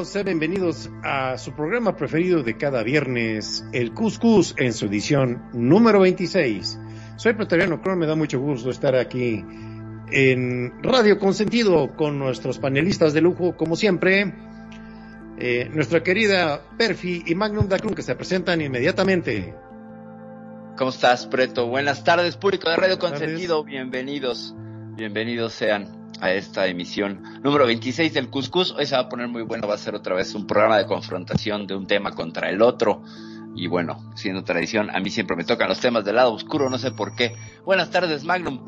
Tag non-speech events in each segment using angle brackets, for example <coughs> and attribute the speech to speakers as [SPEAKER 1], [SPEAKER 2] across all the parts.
[SPEAKER 1] amigos, sean bienvenidos a su programa preferido de cada viernes, el Cuscus, en su edición número 26. Soy Pretoriano Cron, me da mucho gusto estar aquí en Radio Consentido con nuestros panelistas de lujo, como siempre, eh, nuestra querida Perfi y Magnum Dacrun, que se presentan inmediatamente.
[SPEAKER 2] ¿Cómo estás, Preto? Buenas tardes, público de Radio
[SPEAKER 1] Buenas tardes.
[SPEAKER 2] Consentido. Bienvenidos, bienvenidos sean a esta emisión número 26 del Cuscus. Hoy se va a poner muy bueno, va a ser otra vez un programa de confrontación de un tema contra el otro. Y bueno, siendo tradición, a mí siempre me tocan los temas del lado oscuro, no sé por qué. Buenas tardes, Magnum.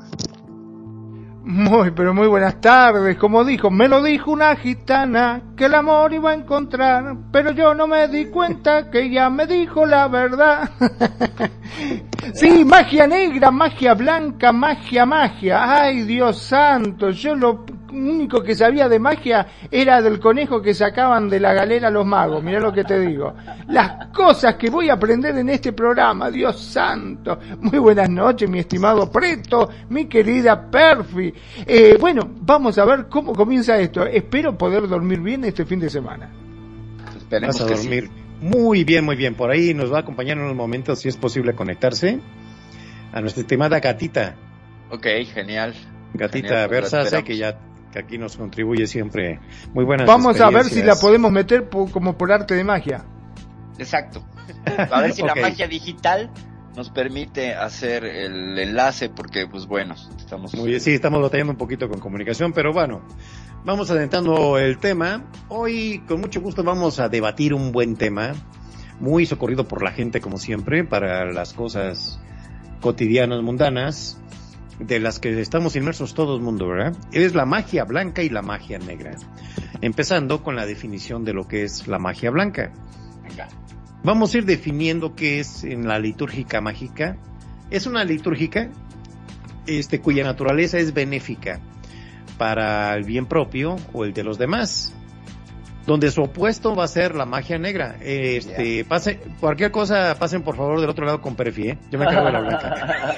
[SPEAKER 3] Muy, pero muy buenas tardes. Como dijo, me lo dijo una gitana que el amor iba a encontrar, pero yo no me di cuenta que ella me dijo la verdad. <laughs> sí, magia negra, magia blanca, magia, magia. Ay, Dios santo, yo lo único que sabía de magia era del conejo que sacaban de la galera los magos. Mirá lo que te digo. Las cosas que voy a aprender en este programa, Dios santo. Muy buenas noches, mi estimado Preto, mi querida Perfi. Eh, bueno, vamos a ver cómo comienza esto. Espero poder dormir bien este fin de semana.
[SPEAKER 2] Esperemos
[SPEAKER 1] Vas a
[SPEAKER 2] sí.
[SPEAKER 1] dormir muy bien, muy bien. Por ahí nos va a acompañar en unos momentos, si es posible, conectarse a nuestra estimada gatita.
[SPEAKER 2] Ok, genial.
[SPEAKER 1] Gatita
[SPEAKER 2] Genial, pues,
[SPEAKER 1] que ya que aquí nos contribuye siempre muy buenas
[SPEAKER 3] Vamos a ver si la podemos meter po- como por arte de magia.
[SPEAKER 2] Exacto. A ver si la <laughs> magia digital nos permite hacer el enlace, porque, pues bueno, estamos.
[SPEAKER 1] Muy bien, sí, estamos batallando un poquito con comunicación, pero bueno, vamos adentrando el tema. Hoy, con mucho gusto, vamos a debatir un buen tema, muy socorrido por la gente, como siempre, para las cosas cotidianas, mundanas, de las que estamos inmersos todo el mundo, ¿verdad? Es la magia blanca y la magia negra. Empezando con la definición de lo que es la magia blanca.
[SPEAKER 2] Venga.
[SPEAKER 1] Vamos a ir definiendo qué es en la litúrgica mágica. Es una litúrgica este, cuya naturaleza es benéfica para el bien propio o el de los demás. Donde su opuesto va a ser la magia negra. Este, pase, cualquier cosa, pasen por favor del otro lado con Perfi, ¿eh? Yo me encargo de la blanca.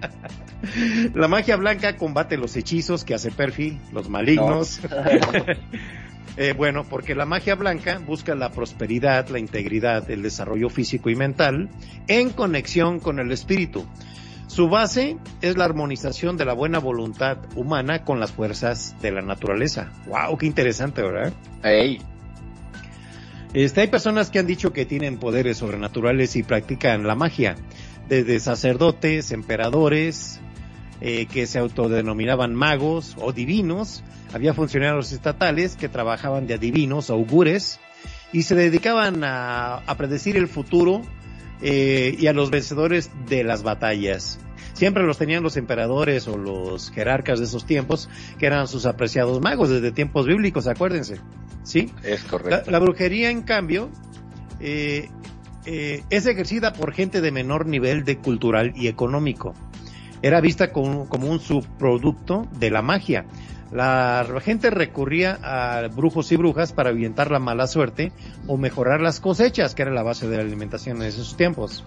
[SPEAKER 1] <laughs> <laughs> La magia blanca combate los hechizos que hace Perfi, los malignos. <laughs> Eh, bueno, porque la magia blanca busca la prosperidad, la integridad, el desarrollo físico y mental en conexión con el espíritu. Su base es la armonización de la buena voluntad humana con las fuerzas de la naturaleza. ¡Wow! ¡Qué interesante, ¿verdad?
[SPEAKER 2] Ey,
[SPEAKER 1] Este, hay personas que han dicho que tienen poderes sobrenaturales y practican la magia, desde sacerdotes, emperadores, eh, que se autodenominaban magos o divinos, había funcionarios estatales que trabajaban de adivinos, augures, y se dedicaban a, a predecir el futuro eh, y a los vencedores de las batallas. Siempre los tenían los emperadores o los jerarcas de esos tiempos, que eran sus apreciados magos desde tiempos bíblicos, acuérdense. ¿Sí?
[SPEAKER 2] es
[SPEAKER 1] La,
[SPEAKER 2] correcto.
[SPEAKER 1] la brujería, en cambio, eh, eh, es ejercida por gente de menor nivel de cultural y económico. Era vista como, como un subproducto de la magia. La gente recurría a brujos y brujas para ahuyentar la mala suerte o mejorar las cosechas, que era la base de la alimentación en esos tiempos.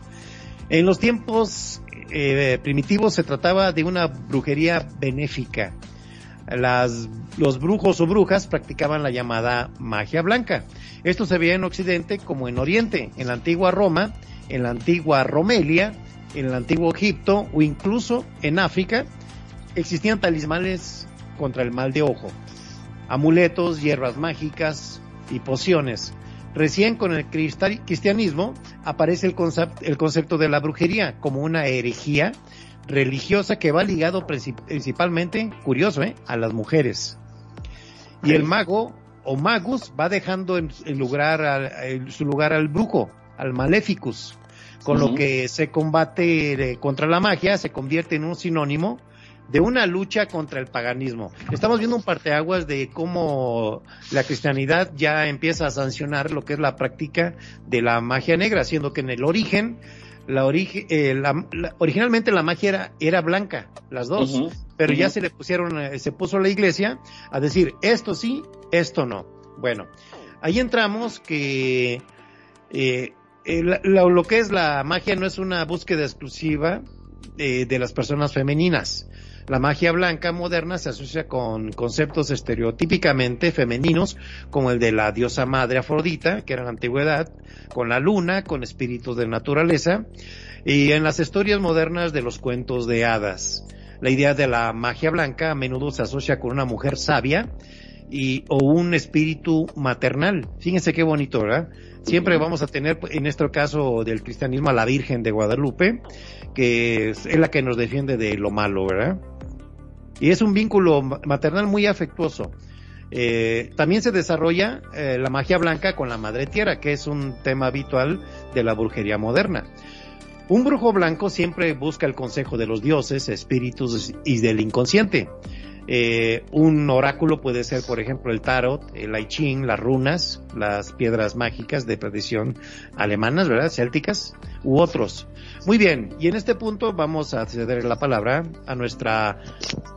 [SPEAKER 1] En los tiempos eh, primitivos se trataba de una brujería benéfica. Las, los brujos o brujas practicaban la llamada magia blanca. Esto se veía en Occidente como en Oriente, en la antigua Roma, en la antigua Romelia, en el antiguo Egipto o incluso en África. existían talismanes contra el mal de ojo, amuletos, hierbas mágicas y pociones. Recién con el cristianismo aparece el, concepto, el concepto de la brujería como una herejía religiosa que va ligado principalmente, curioso, ¿eh? a las mujeres. Y el mago o magus va dejando en, lugar su lugar al brujo, al maleficus, con lo que se combate contra la magia se convierte en un sinónimo de una lucha contra el paganismo. Estamos viendo un parteaguas de cómo la cristianidad ya empieza a sancionar lo que es la práctica de la magia negra, siendo que en el origen, la, eh, originalmente la magia era, era blanca, las dos, pero ya se le pusieron, eh, se puso la iglesia a decir esto sí, esto no. Bueno, ahí entramos que eh, lo, que es la magia no es una búsqueda exclusiva de las personas femeninas. La magia blanca moderna se asocia con conceptos estereotípicamente femeninos, como el de la diosa madre Afrodita, que era en la antigüedad, con la luna, con espíritus de naturaleza, y en las historias modernas de los cuentos de hadas. La idea de la magia blanca a menudo se asocia con una mujer sabia y, o un espíritu maternal. Fíjense qué bonito, ¿verdad? Siempre vamos a tener, en este caso del cristianismo, a la Virgen de Guadalupe, que es la que nos defiende de lo malo, ¿verdad? Y es un vínculo maternal muy afectuoso. Eh, también se desarrolla eh, la magia blanca con la madre tierra, que es un tema habitual de la brujería moderna. Un brujo blanco siempre busca el consejo de los dioses, espíritus y del inconsciente. Eh, un oráculo puede ser, por ejemplo, el tarot, el I Ching, las runas, las piedras mágicas de tradición alemanas, ¿verdad? Célticas, u otros. Muy bien, y en este punto vamos a ceder la palabra a nuestra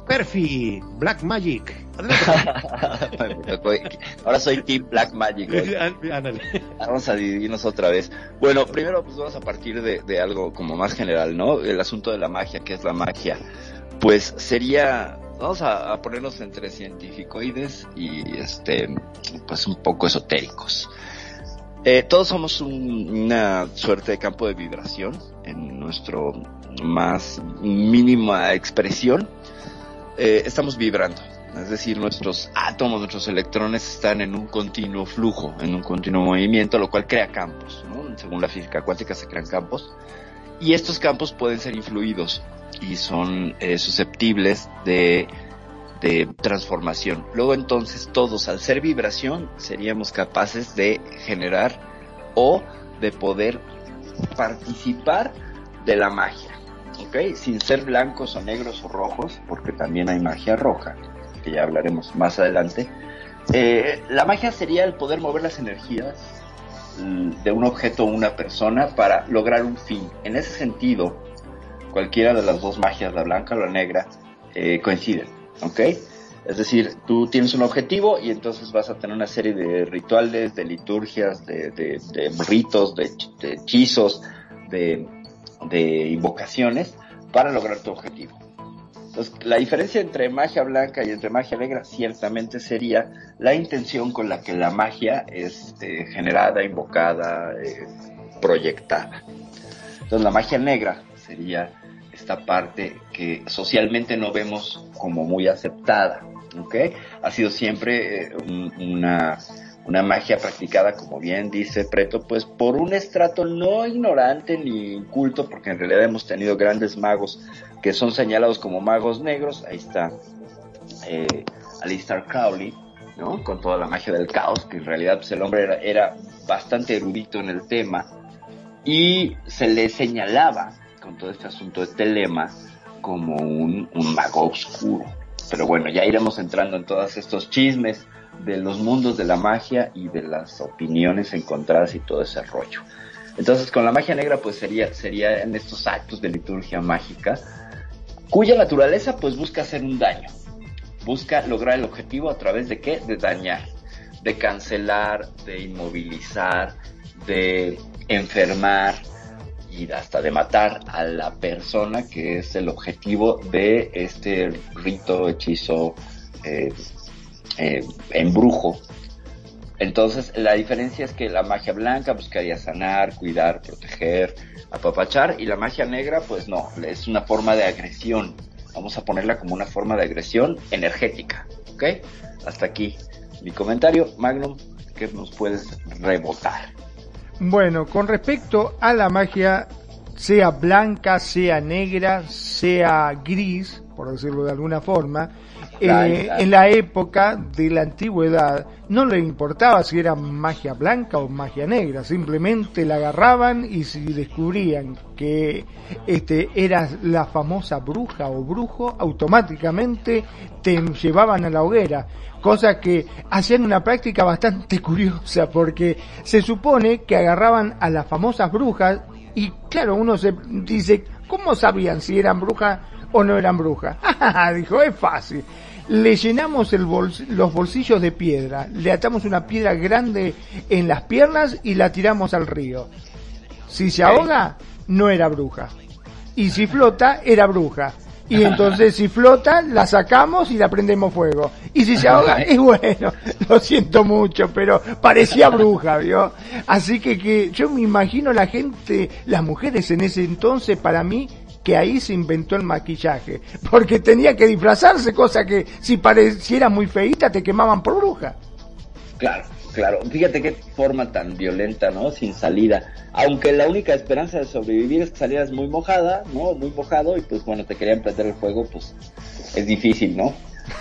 [SPEAKER 1] Perfi Black Magic. <laughs>
[SPEAKER 2] Ahora soy Team Black Magic. <laughs> Vamos a dividirnos otra vez. Bueno, primero pues vamos a partir de, de algo como más general, ¿no? El asunto de la magia, ¿qué es la magia? Pues sería vamos a, ponernos entre científicoides y este pues un poco esotéricos. Eh, todos somos una suerte de campo de vibración en nuestro más mínima expresión. Eh, estamos vibrando, es decir, nuestros átomos, nuestros electrones están en un continuo flujo, en un continuo movimiento, lo cual crea campos. Según la física cuántica se crean campos y estos campos pueden ser influidos y son eh, susceptibles de, de transformación. Luego entonces todos al ser vibración seríamos capaces de generar o de poder participar de la magia, ¿ok? Sin ser blancos o negros o rojos, porque también hay magia roja, que ya hablaremos más adelante. Eh, la magia sería el poder mover las energías mm, de un objeto o una persona para lograr un fin. En ese sentido, cualquiera de las dos magias, la blanca o la negra, eh, coinciden, ¿ok? Es decir, tú tienes un objetivo y entonces vas a tener una serie de rituales, de liturgias, de, ritos, de, hechizos, de, invocaciones para lograr tu objetivo. Entonces, la diferencia entre magia blanca y entre magia negra ciertamente sería la intención con la que la magia es eh, generada, invocada, eh, proyectada. Entonces, la magia negra sería esta parte que socialmente no vemos como muy aceptada, ¿ok? Ha sido siempre eh, una, una magia practicada, como bien dice Preto, pues por un estrato no ignorante ni inculto, porque en realidad hemos tenido grandes magos que son señalados como magos negros, ahí está eh, Alistair Crowley, ¿no? Con toda la magia del caos, que en realidad pues, el hombre era, era bastante erudito en el tema, y se le señalaba todo este asunto de lema como un, mago oscuro. Pero bueno, ya iremos entrando en todos estos chismes de los mundos de la magia y de las opiniones encontradas y todo ese rollo. Entonces, con la magia negra, pues sería, sería en estos actos de liturgia mágica, cuya naturaleza, pues busca hacer un daño. Busca lograr el objetivo a través de qué? De dañar, de cancelar, de inmovilizar, de enfermar, y hasta de matar a la persona que es el objetivo de este rito, hechizo, eh, eh, embrujo. Entonces, la diferencia es que la magia blanca buscaría sanar, cuidar, proteger, apapachar, y la magia negra, pues no, es una forma de agresión, Vamos a ponerla como una forma de agresión energética, ¿ok? Hasta aquí mi comentario. Magnum, ¿qué nos puedes rebotar?
[SPEAKER 3] Bueno, con respecto a la magia, sea blanca, sea negra, sea gris, por decirlo de alguna forma, eh, en la época de la antigüedad no le importaba si era magia blanca o magia negra, simplemente la agarraban y si descubrían que este era la famosa bruja o brujo, automáticamente te llevaban a la hoguera, cosa que hacían una práctica bastante <laughs> curiosa porque se supone que agarraban a las famosas brujas y claro, uno se dice, ¿cómo sabían si eran brujas o no eran brujas? <laughs> Dijo, es fácil le llenamos el los bolsillos de piedra, le atamos una piedra grande en las piernas y la tiramos al río. Si se ahoga, no era bruja. Y si flota, era bruja. Y entonces si flota, la sacamos y la prendemos fuego. Y si se ahoga, <laughs> es bueno. Lo siento mucho, pero parecía bruja, ¿vio? Así que, que yo me imagino la gente, las mujeres en ese entonces, para mí, que ahí se inventó el maquillaje, porque tenía que disfrazarse, cosa que si pareciera muy feita te quemaban por bruja.
[SPEAKER 2] Claro, claro. Fíjate qué forma tan violenta, ¿no? Sin salida. Aunque la única esperanza de sobrevivir es que salieras muy mojada, ¿no? Muy mojado y pues bueno, te querían prender el fuego, pues es difícil, ¿no?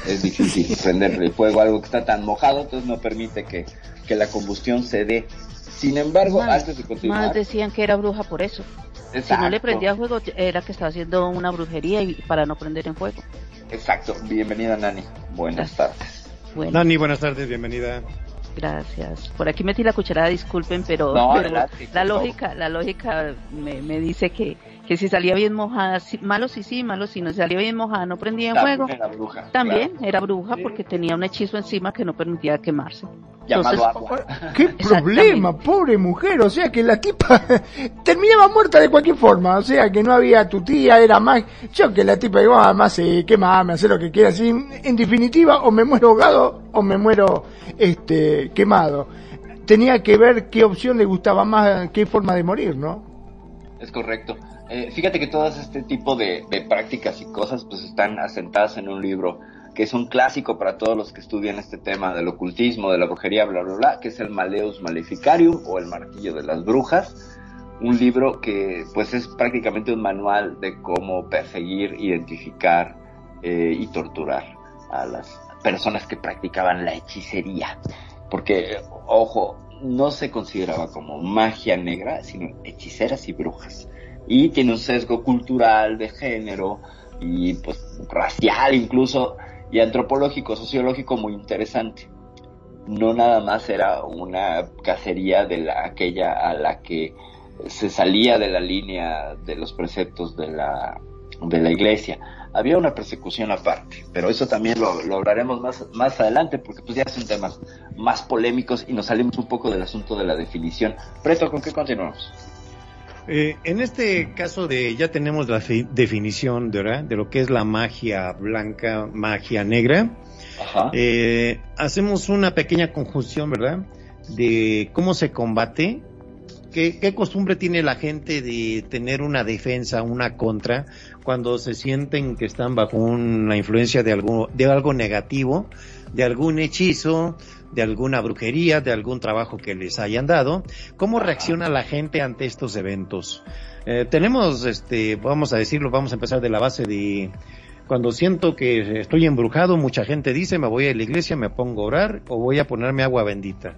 [SPEAKER 2] Es difícil <laughs> prender el fuego algo que está tan mojado, entonces no permite que, que la combustión se dé. Sin embargo, antes de continuar...
[SPEAKER 4] Más decían que era bruja por eso. Si no le prendía fuego, era que estaba haciendo una brujería y para no prender en fuego.
[SPEAKER 2] Exacto. Bienvenida, Nani. Buenas tardes.
[SPEAKER 1] Nani, buenas tardes, bienvenida.
[SPEAKER 4] Gracias. Por aquí metí la cucharada, disculpen, pero, la lógica, la lógica me, me dice que, que si salía bien mojada, malo sí sí, malo si no salía bien mojada, no prendía en fuego.
[SPEAKER 2] Era bruja,
[SPEAKER 4] También era bruja porque tenía un hechizo encima que no permitía quemarse.
[SPEAKER 2] Entonces, <laughs>
[SPEAKER 3] ¿Qué problema, pobre mujer? O sea que la tipa <laughs> terminaba muerta de cualquier forma. O sea que no había tu tía, era más. Yo que la tipa digo, además ah, se quema, me hace lo que quiera. Así, en definitiva, o me muero ahogado o me muero este quemado. Tenía que ver qué opción le gustaba más, qué forma de morir, ¿no?
[SPEAKER 2] Es correcto. Eh, fíjate que todas este tipo de, prácticas y cosas pues están asentadas en un libro que es un clásico para todos los que estudian este tema del ocultismo, de la brujería, bla, bla, bla, que es el Maleus Maleficarium o el Martillo de las Brujas, un libro que pues es prácticamente un manual de cómo perseguir, identificar eh, y torturar a las personas que practicaban la hechicería. Porque, ojo, no se consideraba como magia negra, sino hechiceras y brujas y tiene un sesgo cultural, de género y pues racial incluso y antropológico, sociológico muy interesante. No nada más era una cacería de la, aquella a la que se salía de la línea de los preceptos de la, de la iglesia. Había una persecución aparte, pero eso también lo, hablaremos más, más adelante porque pues ya son temas más polémicos y nos salimos un poco del asunto de la definición. Preto, ¿con qué continuamos?
[SPEAKER 1] Eh, en este caso de ya tenemos la definición de, de lo que es la magia blanca, magia negra. Eh, hacemos una pequeña conjunción, ¿verdad? De cómo se combate, qué, qué costumbre tiene la gente de tener una defensa, una contra, cuando se sienten que están bajo una influencia de algo, de algo negativo, de algún hechizo, de alguna brujería, de algún trabajo que les hayan dado. ¿Cómo reacciona la gente ante estos eventos? Eh, tenemos, este, vamos a decirlo, vamos a empezar de la base de cuando siento que estoy embrujado, mucha gente dice, me voy a la iglesia, me pongo a orar o voy a ponerme agua bendita.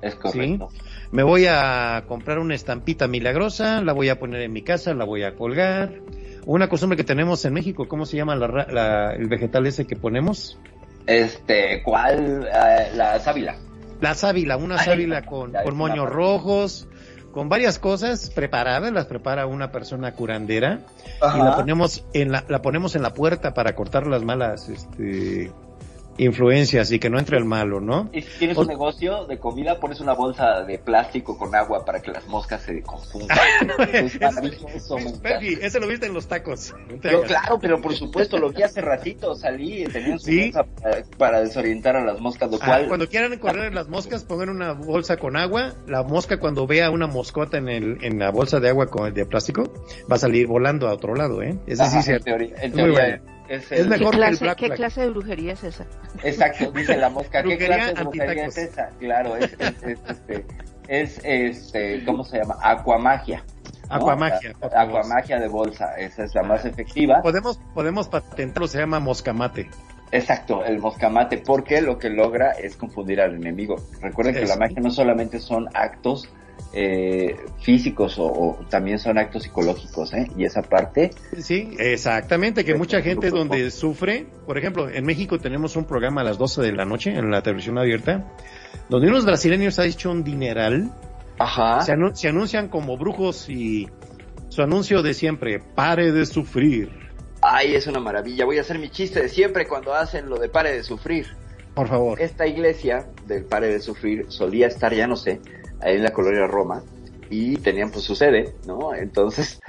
[SPEAKER 2] Es correcto.
[SPEAKER 1] Me voy a comprar una estampita milagrosa, la voy a poner en mi casa, la voy a colgar. Una costumbre que tenemos en México, ¿cómo se llama el vegetal ese que ponemos?
[SPEAKER 2] Este, ¿cuál? Eh, la sábila.
[SPEAKER 1] La sábila, una sábila con, con moños rojos, con varias cosas preparadas, las prepara una persona curandera y la ponemos en la, la ponemos en la puerta para cortar las malas, este, influencias y que no entre el malo, ¿no?
[SPEAKER 2] Y si tienes un negocio de comida, pones una bolsa de plástico con agua para que las moscas se confundan. <laughs> es
[SPEAKER 1] maravilloso, ese lo viste en los tacos. <laughs>
[SPEAKER 2] claro, pero por supuesto, lo que hace ratito salí, tenía su bolsa para, desorientar a las moscas, lo ah,
[SPEAKER 1] cuando quieran correr las moscas, pongan una bolsa con agua, la mosca cuando vea una moscota en, el, en la bolsa de agua con, de plástico, va a salir volando a otro lado, ¿eh?
[SPEAKER 2] Es decir, en teoría, en teoría
[SPEAKER 4] es, mejor ¿Qué clase, ¿Qué clase de brujería es esa?
[SPEAKER 2] Exacto, dice la mosca. ¿Qué clase de brujería es esa? Claro, es, este, es este, ¿cómo se llama? Acuamagia.
[SPEAKER 1] Acuamagia.
[SPEAKER 2] Acuamagia de bolsa, esa es la más efectiva.
[SPEAKER 1] Podemos, podemos patentarlo, se llama moscamate.
[SPEAKER 2] Exacto, el moscamate, porque lo que logra es confundir al enemigo. Recuerden que la magia no solamente son actos eh, físicos o, también son actos psicológicos, ¿eh? Y esa parte.
[SPEAKER 1] Sí, exactamente, que mucha gente donde sufre, por ejemplo, en México tenemos un programa a las 12 de la noche en la televisión abierta, donde unos brasileños ha hecho un dineral.
[SPEAKER 2] Ajá.
[SPEAKER 1] Se, se anuncian como brujos y su anuncio de siempre, pare de sufrir.
[SPEAKER 2] Ay, es una maravilla. Voy a hacer mi chiste de siempre cuando hacen lo de pare de sufrir.
[SPEAKER 1] Por favor.
[SPEAKER 2] Esta iglesia del pare de sufrir solía estar, ya no sé, ahí en la colonia Roma y tenían pues su sede, ¿no? Entonces,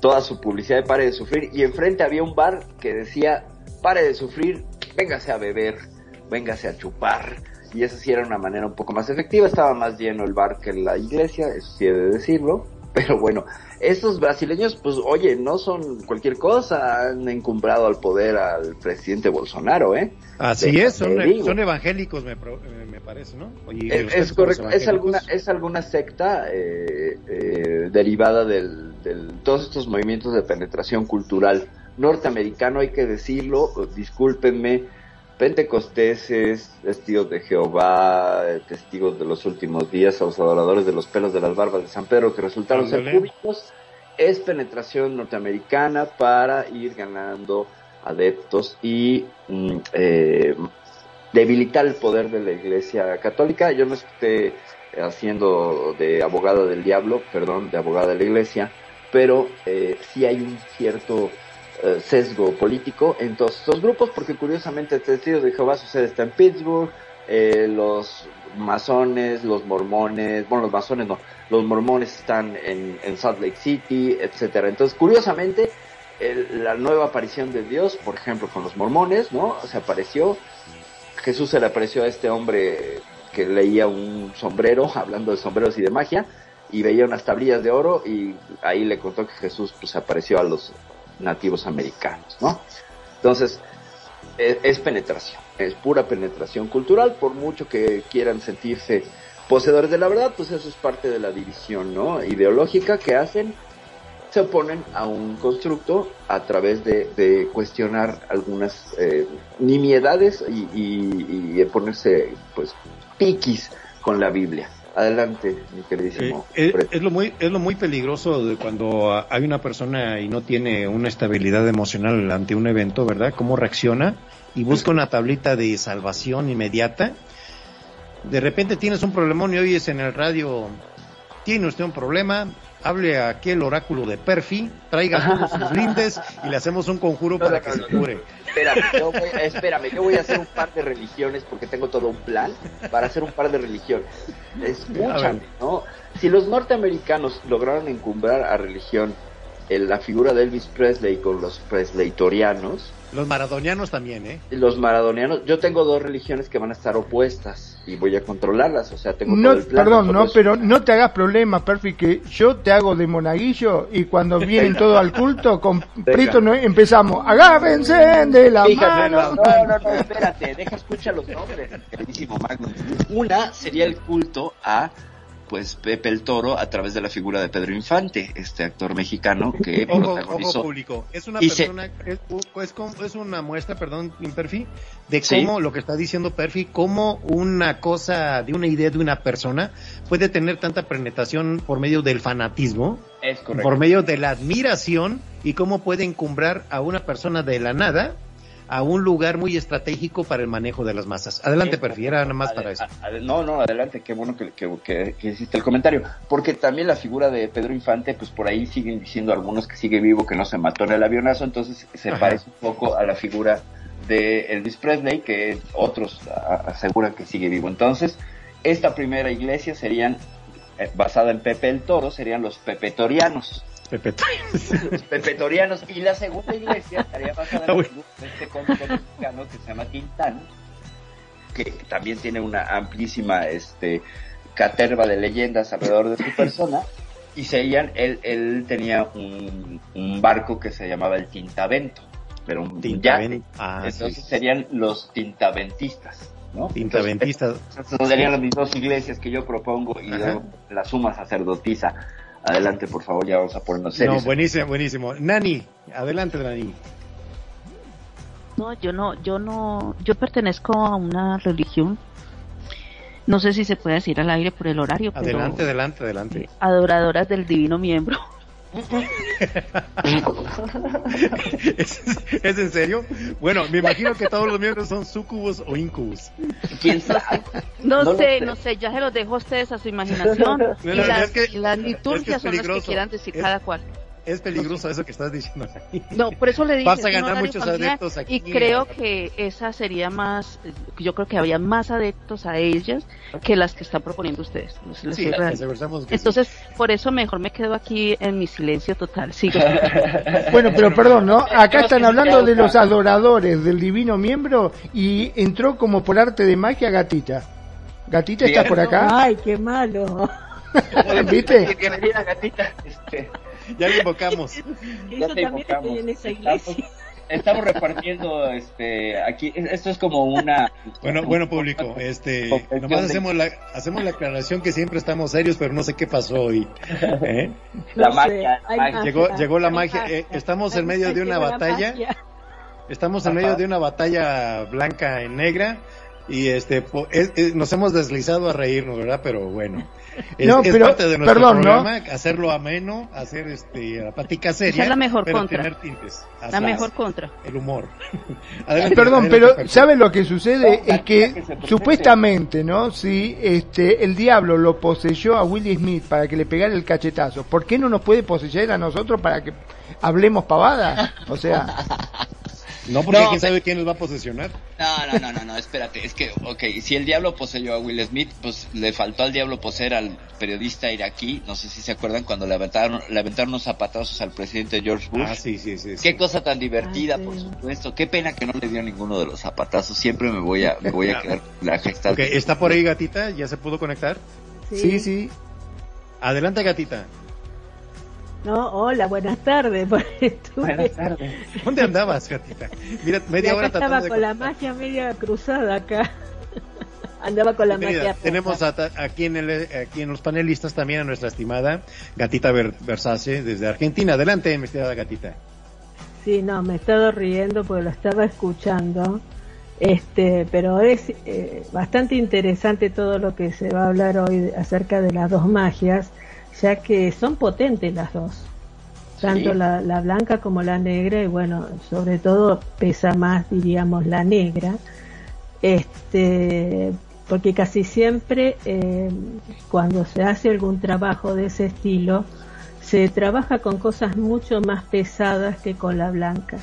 [SPEAKER 2] toda su publicidad de pare de sufrir y enfrente había un bar que decía, pare de sufrir, véngase a beber, véngase a chupar. Y esa sí era una manera un poco más efectiva, estaba más lleno el bar que la iglesia, eso sí he de decirlo, <laughs> pero bueno, estos brasileños, pues oye, no son cualquier cosa, han encumbrado al poder al presidente Bolsonaro, ¿eh?
[SPEAKER 1] Así es, son, evangélicos, me, parece, ¿no?
[SPEAKER 2] es, correcto, es alguna, es alguna secta eh, eh, derivada del, del, todos estos movimientos de penetración cultural norteamericano, hay que decirlo, discúlpenme, pentecosteses, testigos de Jehová, testigos de los últimos días, los adoradores de los pelos de las barbas de San Pedro que resultaron ser públicos, es penetración norteamericana para ir ganando adeptos y mm, eh, debilitar el poder de la Iglesia Católica. Yo no estoy haciendo de abogado del diablo, perdón, de abogada de la Iglesia, pero eh, sí hay un cierto eh, sesgo político en todos estos grupos, porque curiosamente el testigo de Jehová sucede está en Pittsburgh, eh, los masones, los mormones, bueno, los masones no, los mormones están en, Salt Lake City, etcétera. Entonces, curiosamente, la nueva aparición de Dios, por ejemplo, con los mormones, ¿no? Se apareció, Jesús se le apareció a este hombre que leía un sombrero, <laughs> hablando de sombreros y de magia, y veía unas tablillas de oro y ahí le contó que Jesús pues apareció a los nativos americanos, ¿no? Entonces, es, penetración, es pura penetración cultural, por mucho que quieran sentirse poseedores de la verdad, pues eso es parte de la división, ¿no? Ideológica que hacen, se oponen a un constructo a través de, cuestionar algunas eh, nimiedades y, y, y ponerse, pues, piquis con la Biblia. Adelante, mi queridísimo.
[SPEAKER 1] Eh, es, lo muy, es lo muy peligroso de cuando hay una persona y no tiene una estabilidad emocional ante un evento, ¿verdad? ¿Cómo reacciona? Y busca una tablita de salvación inmediata. De repente tienes un problemón y oyes en el radio, tiene usted un problema, hable a aquel oráculo de Perfi, traiga todos sus lindes <laughs> y le hacemos un conjuro para que se cure.
[SPEAKER 2] Espérame yo, voy, espérame, yo voy a hacer un par de religiones porque tengo todo un plan para hacer un par de religiones. Escúchame, ¿no? Si los norteamericanos lograron encumbrar a religión en la figura de Elvis Presley con los presleytorianos,
[SPEAKER 1] los maradonianos también, ¿eh?
[SPEAKER 2] Los maradonianos, yo tengo dos religiones que van a estar opuestas y voy a controlarlas, o sea, tengo
[SPEAKER 3] no,
[SPEAKER 2] todo el plan.
[SPEAKER 3] Perdón, no, pero no te hagas problema, Perfi, que yo te hago de monaguillo y cuando <laughs> vienen todos al culto, con <laughs> Prito no, empezamos, agárrense de la mano.
[SPEAKER 2] No, no, no, espérate, deja escuchar los nombres. Una sería el culto a pues Pepe el Toro a través de la figura de Pedro Infante, este actor mexicano que protagonizó.
[SPEAKER 1] público. Es una persona, es, es, una muestra, perdón, Imperfi, de cómo lo que está diciendo Perfi, cómo una cosa, de una idea de una persona puede tener tanta penetración por medio del fanatismo, por medio de la admiración y cómo puede encumbrar a una persona de la nada a un lugar muy estratégico para el manejo de las masas. Adelante, prefiera nada más para eso.
[SPEAKER 2] no, no, adelante, qué bueno que, que, hiciste el comentario, porque también la figura de Pedro Infante, pues por ahí siguen diciendo algunos que sigue vivo, que no se mató en el avionazo, entonces se parece un poco a la figura de Elvis Presley, que otros aseguran que sigue vivo. Entonces, esta primera iglesia serían, eh, basada en Pepe el Toro, serían los pepetorianos.
[SPEAKER 1] Pepetorianos.
[SPEAKER 2] pepetorianos. Y la segunda iglesia estaría basada en este conjunto mexicano que se llama Tintán, que también tiene una amplísima este, caterva de leyendas alrededor de su persona. Y serían, él, él tenía un, un barco que se llamaba el Tintavento. pero un yate. Ah, Entonces serían los tintaventistas. ¿no?
[SPEAKER 1] Tintaventistas.
[SPEAKER 2] serían las mismas iglesias que yo propongo y luego la suma sacerdotisa. Adelante, por favor, ya vamos a ponernos serios.
[SPEAKER 1] No, buenísimo, buenísimo. Nani, adelante, Nani.
[SPEAKER 4] No, yo no, yo no, yo pertenezco a una religión. No sé si se puede decir al aire por el horario.
[SPEAKER 1] Adelante, adelante, adelante.
[SPEAKER 4] Adoradoras del divino miembro. <laughs>
[SPEAKER 1] ¿Es, en serio? Bueno, me imagino que todos los miembros son sucubos o incubus.
[SPEAKER 4] ¿Quién sabe? No, sé, no sé, ya se los dejo a ustedes a su imaginación. <laughs> y las, liturgias son las que quieran decir cada cual
[SPEAKER 1] es peligroso eso que estás diciendo.
[SPEAKER 4] No, por eso le dije.
[SPEAKER 1] Vas a ganar muchos adeptos aquí.
[SPEAKER 4] Y creo que esa sería más, yo creo que había más adeptos a ellas que las que están proponiendo ustedes.
[SPEAKER 1] Sí,
[SPEAKER 4] Entonces, por eso mejor me quedo aquí en mi silencio total. Sigo. <laughs>
[SPEAKER 3] bueno, pero perdón, ¿no? Acá están hablando de los adoradores del divino miembro y entró como por arte de magia Gatita. Gatita está por acá.
[SPEAKER 5] Ay, qué malo. <laughs>
[SPEAKER 3] ¿Viste?
[SPEAKER 2] Gatita. Este,
[SPEAKER 1] ya lo invocamos. <laughs>
[SPEAKER 5] ya te invocamos. En esa iglesia.
[SPEAKER 2] Estamos, repartiendo este aquí esto es como una
[SPEAKER 1] bueno bueno público este nomás hacemos la hacemos la aclaración que siempre estamos serios pero no sé qué pasó hoy
[SPEAKER 2] ¿eh? la magia,
[SPEAKER 1] llegó llegó la magia eh, estamos en medio de una batalla estamos en medio de una batalla blanca y negra y este nos hemos deslizado a reírnos verdad pero bueno es, no, pero, parte de nuestro perdón, programa, ¿no? hacerlo ameno, hacer este, la plática seria,
[SPEAKER 4] es la mejor
[SPEAKER 1] pero
[SPEAKER 4] contra.
[SPEAKER 1] tener tintes.
[SPEAKER 4] La mejor contra.
[SPEAKER 1] El humor. <laughs>
[SPEAKER 3] adelante, perdón, adelante, pero ¿sabe lo que sucede? es que, supuestamente, ¿no? Si este, el diablo lo poseyó a Willie Smith para que le pegara el cachetazo, ¿por qué no nos puede poseer a nosotros para que hablemos pavada? O sea... <laughs>
[SPEAKER 1] No, porque quién sabe quién nos va a posesionar.
[SPEAKER 2] No, no, no, no, no, espérate. Es que, ok, si el diablo poseyó a Will Smith, pues le faltó al diablo poseer al periodista iraquí. No sé si se acuerdan cuando le aventaron, le aventaron unos zapatazos al presidente George Bush.
[SPEAKER 1] Ah, sí, sí, sí.
[SPEAKER 2] Qué cosa tan divertida, ah, por supuesto. Qué pena que no le dio ninguno de los zapatazos. Siempre me voy a, me voy a <laughs> quedar la gesta.
[SPEAKER 1] Ok, ¿está por ahí gatita? ¿Ya se pudo conectar?
[SPEAKER 3] sí. sí.
[SPEAKER 1] Adelante, gatita.
[SPEAKER 5] No, hola, buenas tardes. <laughs>
[SPEAKER 1] Buenas tardes. ¿Dónde andabas, gatita? Mira, media hora
[SPEAKER 5] estaba con la magia media cruzada acá. <laughs> Andaba con la magia.
[SPEAKER 1] Tenemos aquí, en el, aquí en los panelistas también a nuestra estimada Gatita Versace desde Argentina. Adelante, mi estimada Gatita.
[SPEAKER 5] Sí, no, me he estado riendo porque lo estaba escuchando. Este, pero es eh, bastante interesante todo lo que se va a hablar hoy acerca de las dos magias ya que son potentes las dos, tanto la, la, blanca como la negra, y bueno, sobre todo pesa más, diríamos, la negra, este, porque casi siempre eh, cuando se hace algún trabajo de ese estilo, se trabaja con cosas mucho más pesadas que con la blanca.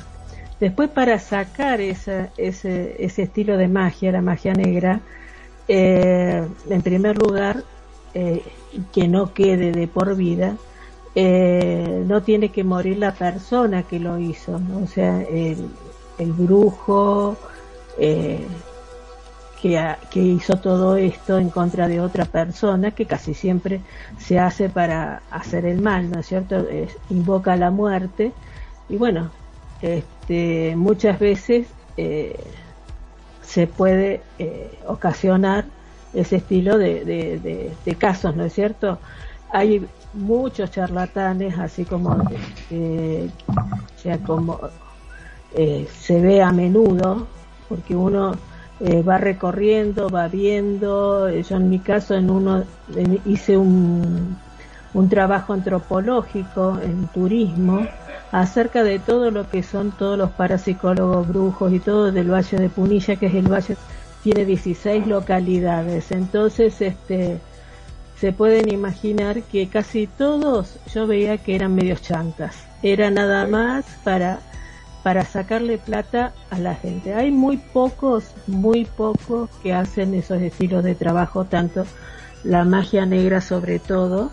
[SPEAKER 5] Después para sacar ese, ese estilo de magia, la magia negra, eh, en primer lugar eh, que no quede de por vida, eh, no tiene que morir la persona que lo hizo, o sea, el, brujo eh, que, hizo todo esto en contra de otra persona, que casi siempre se hace para hacer el mal, ¿no es cierto? invoca la muerte y bueno, este, muchas veces se puede ocasionar ese estilo de, de, casos, ¿no es cierto? Hay muchos charlatanes, así como, eh, sea, como eh, se ve a menudo, porque uno eh, va recorriendo, va viendo, yo en mi caso en uno hice un, un trabajo antropológico en turismo acerca de todo lo que son todos los parapsicólogos brujos y todo del Valle de Punilla, que es el valle tiene 16 localidades. Entonces, este, se pueden imaginar que casi todos yo veía que eran medios chantas. Era nada más para, para sacarle plata a la gente. Hay muy pocos, muy pocos que hacen esos estilos de trabajo, tanto la magia negra sobre todo,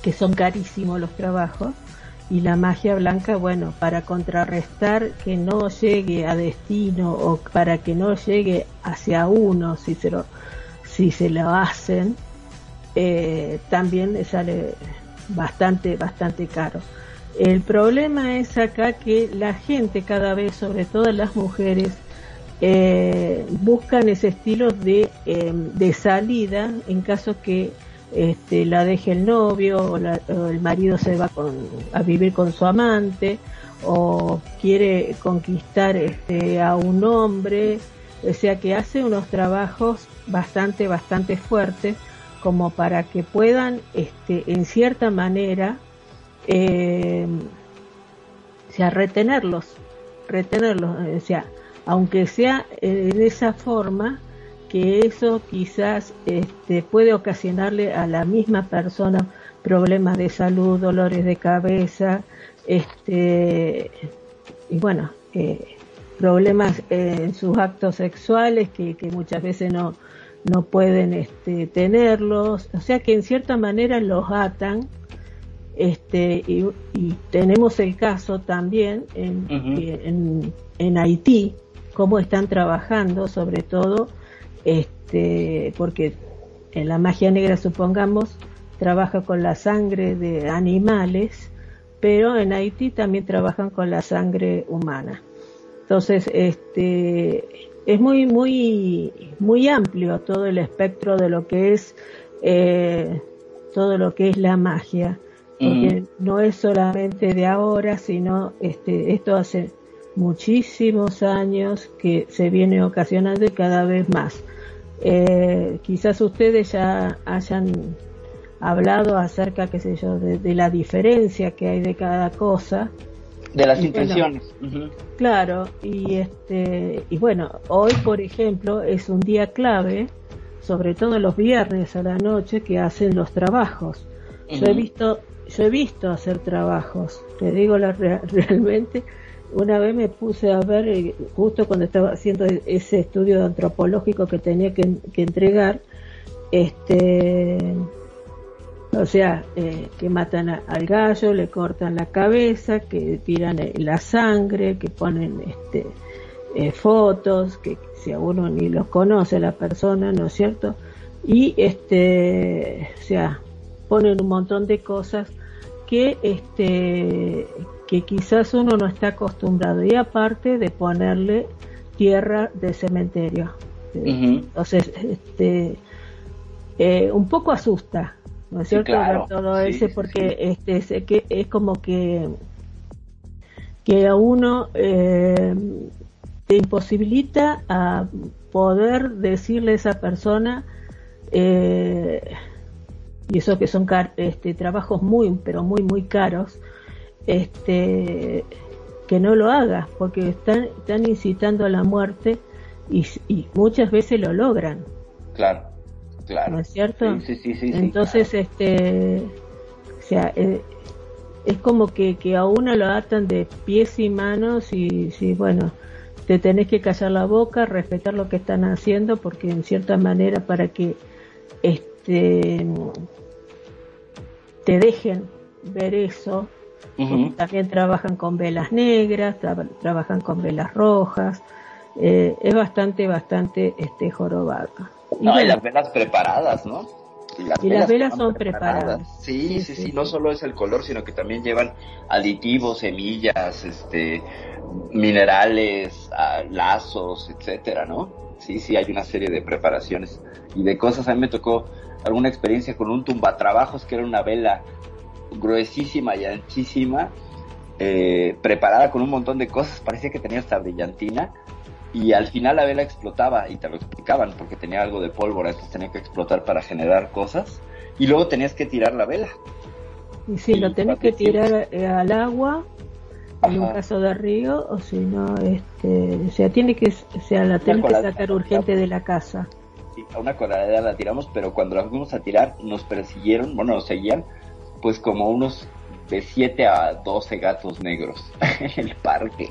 [SPEAKER 5] que son carísimos los trabajos, y la magia blanca, bueno, para contrarrestar que no llegue a destino o para que no llegue hacia uno si se lo, si se lo hacen, eh, también sale bastante, bastante caro. El problema es acá que la gente cada vez, sobre todo las mujeres, eh, buscan ese estilo de, em, de salida en caso que este, la deje el novio o, el marido se va a vivir con su amante o quiere conquistar este, a un hombre, o sea que hace unos trabajos bastante, bastante fuertes como para que puedan, este, en cierta manera, eh, sea, retenerlos, retenerlos, o sea, aunque sea en esa forma, que eso quizás este, puede ocasionarle a la misma persona problemas de salud, dolores de cabeza, este, y bueno, eh, problemas en sus actos sexuales que, muchas veces no, no pueden este, tenerlos, o sea que en cierta manera los atan, este, y, tenemos el caso también en, en, en Haití, cómo están trabajando, sobre todo, este, porque en la magia negra, supongamos, trabaja con la sangre de animales, pero en Haití también trabajan con la sangre humana. Entonces, este, es muy, muy, muy amplio todo el espectro de lo que es, eh, todo lo que es la magia, porque no es solamente de ahora, sino este, esto hace muchísimos años que se viene ocasionando y cada vez más. Eh, quizás ustedes ya hayan hablado acerca, qué sé yo, de, la diferencia que hay de cada cosa.
[SPEAKER 2] De las intenciones.
[SPEAKER 5] Claro, y este, y bueno, hoy por ejemplo es un día clave, sobre todo los viernes a la noche que hacen los trabajos. Yo he visto, yo he visto hacer trabajos, te digo la, <laughs> realmente, una vez me puse a ver, eh, justo cuando estaba haciendo ese estudio antropológico que tenía que, entregar, este, o sea, eh, que matan al gallo, le cortan la cabeza, que tiran eh, la sangre, que ponen este, fotos, que si a uno ni los conoce la persona, ¿no es cierto? Y este, o sea, ponen un montón de cosas que este que quizás uno no está acostumbrado y aparte de ponerle tierra de cementerio. Entonces, este, eh, un poco asusta, ¿no es cierto? todo ese porque este, es, que es como que que a uno eh, te imposibilita a poder decirle a esa persona eh, y eso que son este, trabajos muy pero muy muy caros este, que no lo haga, porque están, están incitando a la muerte y, muchas veces lo logran.
[SPEAKER 2] Claro, claro.
[SPEAKER 5] ¿No es cierto? Sí, sí, sí, Entonces, este, o sea, eh, es como que, que a uno lo atan de pies y manos y, si bueno, te tenés que callar la boca, respetar lo que están haciendo, porque en cierta manera para que este te dejen ver eso, también trabajan con velas negras, trabajan con velas rojas. Eh, es bastante, bastante este jorobado.
[SPEAKER 2] no, y las velas preparadas, ¿no?
[SPEAKER 5] Y las, velas, son preparadas.
[SPEAKER 2] Sí sí, sí no solo es el color, sino que también llevan aditivos, semillas, este, minerales, ah, lazos, etcétera, ¿no? Sí, sí, hay una serie de preparaciones y de cosas. A mí me tocó alguna experiencia con un tumbatrabajos que era una vela gruesísima y anchísima, eh, preparada con un montón de cosas, parecía que tenía hasta brillantina, y al final la vela explotaba, y te lo explicaban, porque tenía algo de pólvora, entonces tenía que explotar para generar cosas, y luego tenías que tirar la vela.
[SPEAKER 5] Y si lo tenés que tirar eh, al agua, en un caso de río, o si no, este, o sea, tiene que, o sea, la tenés que sacar urgente de la casa.
[SPEAKER 2] Sí, a una coladera la tiramos, pero cuando la fuimos a tirar, nos persiguieron, bueno, nos seguían, pues como unos de 7 a 12 gatos negros <laughs> en el parque.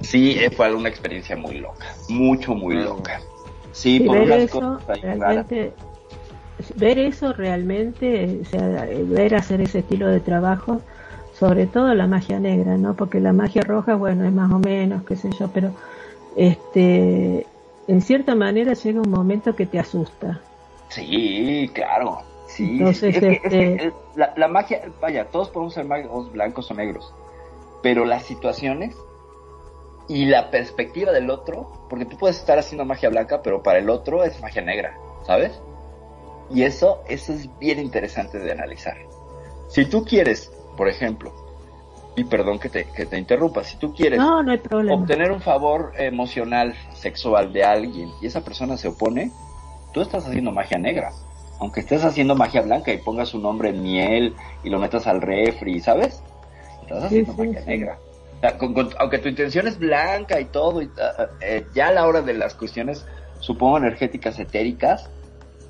[SPEAKER 2] Sí, eh, fue una experiencia muy loca, mucho, muy loca. Sí,
[SPEAKER 5] por ver eso, realmente, ver eso realmente, o sea, ver hacer ese estilo de trabajo, sobre todo la magia negra, ¿no? Porque la magia roja, bueno, es más o menos, qué sé yo, pero este, en cierta manera llega un momento que te asusta.
[SPEAKER 2] Sí, claro. Sí, Entonces, este, la, magia, vaya, todos podemos ser magos blancos o negros, pero las situaciones y la perspectiva del otro, porque tú puedes estar haciendo magia blanca, pero para el otro es magia negra, ¿sabes? Y eso, eso es bien interesante de analizar. Si tú quieres, por ejemplo, y perdón que te, que te interrumpa, si tú quieres obtener un favor emocional, sexual de alguien y esa persona se opone, tú estás haciendo magia negra. Aunque estés haciendo magia blanca y pongas su nombre en miel y lo metas al refri, ¿sabes? Estás haciendo magia negra. aunque tu intención es blanca y todo, y, ah, ah, eh, ya a la hora de las cuestiones, supongo, energéticas, etéricas,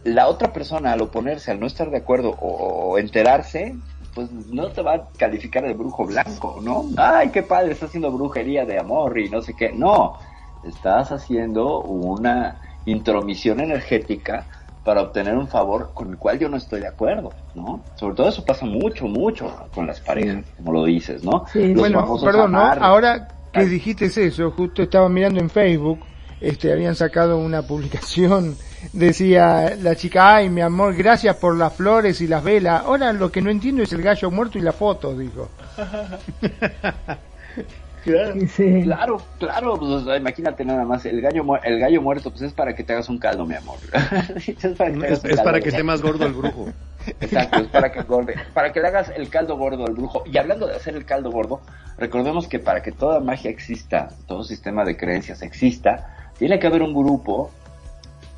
[SPEAKER 2] la otra persona al oponerse, al no estar de acuerdo o, enterarse, pues no te va a calificar de brujo blanco, ¿no? Ay, qué padre, estás haciendo brujería de amor y no sé qué. No, estás haciendo una intromisión energética para obtener un favor con el cual yo no estoy de acuerdo, ¿no? Sobre todo eso pasa mucho, mucho con las parejas, como lo dices, ¿no?
[SPEAKER 3] Sí. bueno, perdón, ¿no? Ahora que dijiste eso, justo estaba mirando en Facebook, este, habían sacado una publicación, <laughs> decía la chica, ay, mi amor, gracias por las flores y las velas. Ahora lo que no entiendo es el gallo muerto y la foto, dijo. <laughs>
[SPEAKER 2] Claro, claro, claro, pues, imagínate nada más, el gallo el gallo muerto pues es para que te hagas un caldo, mi amor. <laughs>
[SPEAKER 1] es para que, esté más gordo el brujo.
[SPEAKER 2] Exacto, es para que para que le hagas el caldo gordo al brujo. Y hablando de hacer el caldo gordo, recordemos que para que toda magia exista, todo sistema de creencias exista, tiene que haber un grupo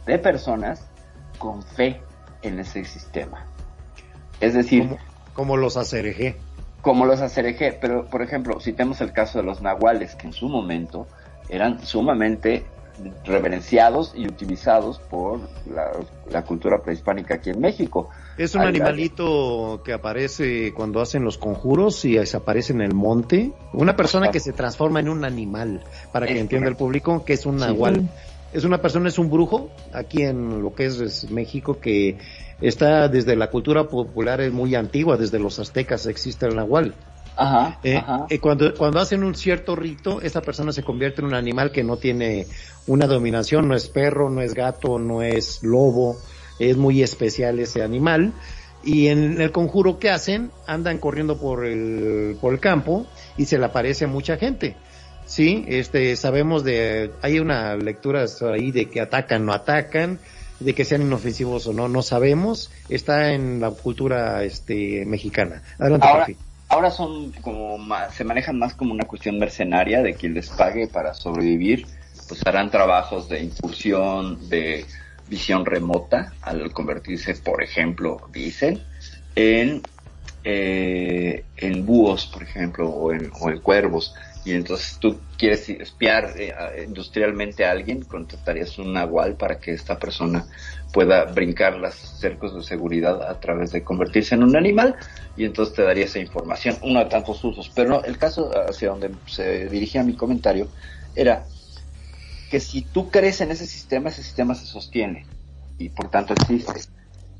[SPEAKER 2] de personas con fe en ese sistema. Es decir,
[SPEAKER 1] como, como los acerejé
[SPEAKER 2] como los acereje, pero por ejemplo, si tenemos el caso de los nahuales, que en su momento eran sumamente reverenciados y utilizados por la, cultura prehispánica aquí en México.
[SPEAKER 1] Es un animalito que aparece cuando hacen los conjuros y desaparece en el monte. Una persona que se transforma en un animal, para que entienda el público, que es un nahual. Es una persona, es un brujo, aquí en lo que es México, que está desde la cultura popular es muy antigua, desde los aztecas existe el nahual.
[SPEAKER 2] Ajá,
[SPEAKER 1] eh, eh, cuando, cuando hacen un cierto rito, esa persona se convierte en un animal que no tiene una dominación, no es perro, no es gato, no es lobo, es muy especial ese animal. Y en el conjuro que hacen, andan corriendo por el, por el campo y se le aparece a mucha gente. Sí, este, sabemos de, hay una lectura ahí de que atacan, no atacan, de que sean inofensivos o no, no sabemos, está en la cultura este mexicana.
[SPEAKER 2] Adelante, ahora, ahora son como se manejan más como una cuestión mercenaria de quien les pague para sobrevivir, pues harán trabajos de incursión, de visión remota, al convertirse, por ejemplo, dicen, en, eh, en búhos, por ejemplo, o en, o en cuervos y entonces tú quieres espiar eh, industrialmente a alguien, contratarías un nahual para que esta persona pueda brincar las cercos de seguridad a través de convertirse en un animal y entonces te daría esa información, uno de tantos usos. Pero no, el caso hacia donde se dirigía mi comentario era que si tú crees en ese sistema, ese sistema se sostiene y por tanto existe.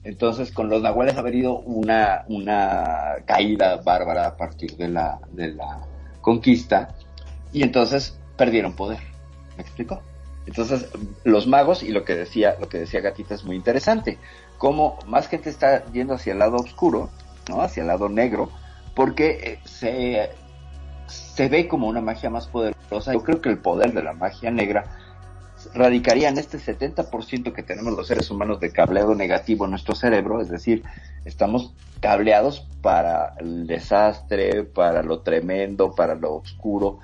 [SPEAKER 2] Entonces, con los nahuales ha habido una, una caída bárbara a partir de la, de la conquista y entonces perdieron poder. ¿Me explico? Entonces, los magos y lo que decía, lo que decía Gatita es muy interesante. Como más gente está yendo hacia el lado oscuro, ¿no? Hacia el lado negro, porque eh, se, se ve como una magia más poderosa. Yo creo que el poder de la magia negra radicaría en este 70% que tenemos los seres humanos de cableado negativo en nuestro cerebro, es decir, estamos cableados para el desastre, para lo tremendo, para lo oscuro,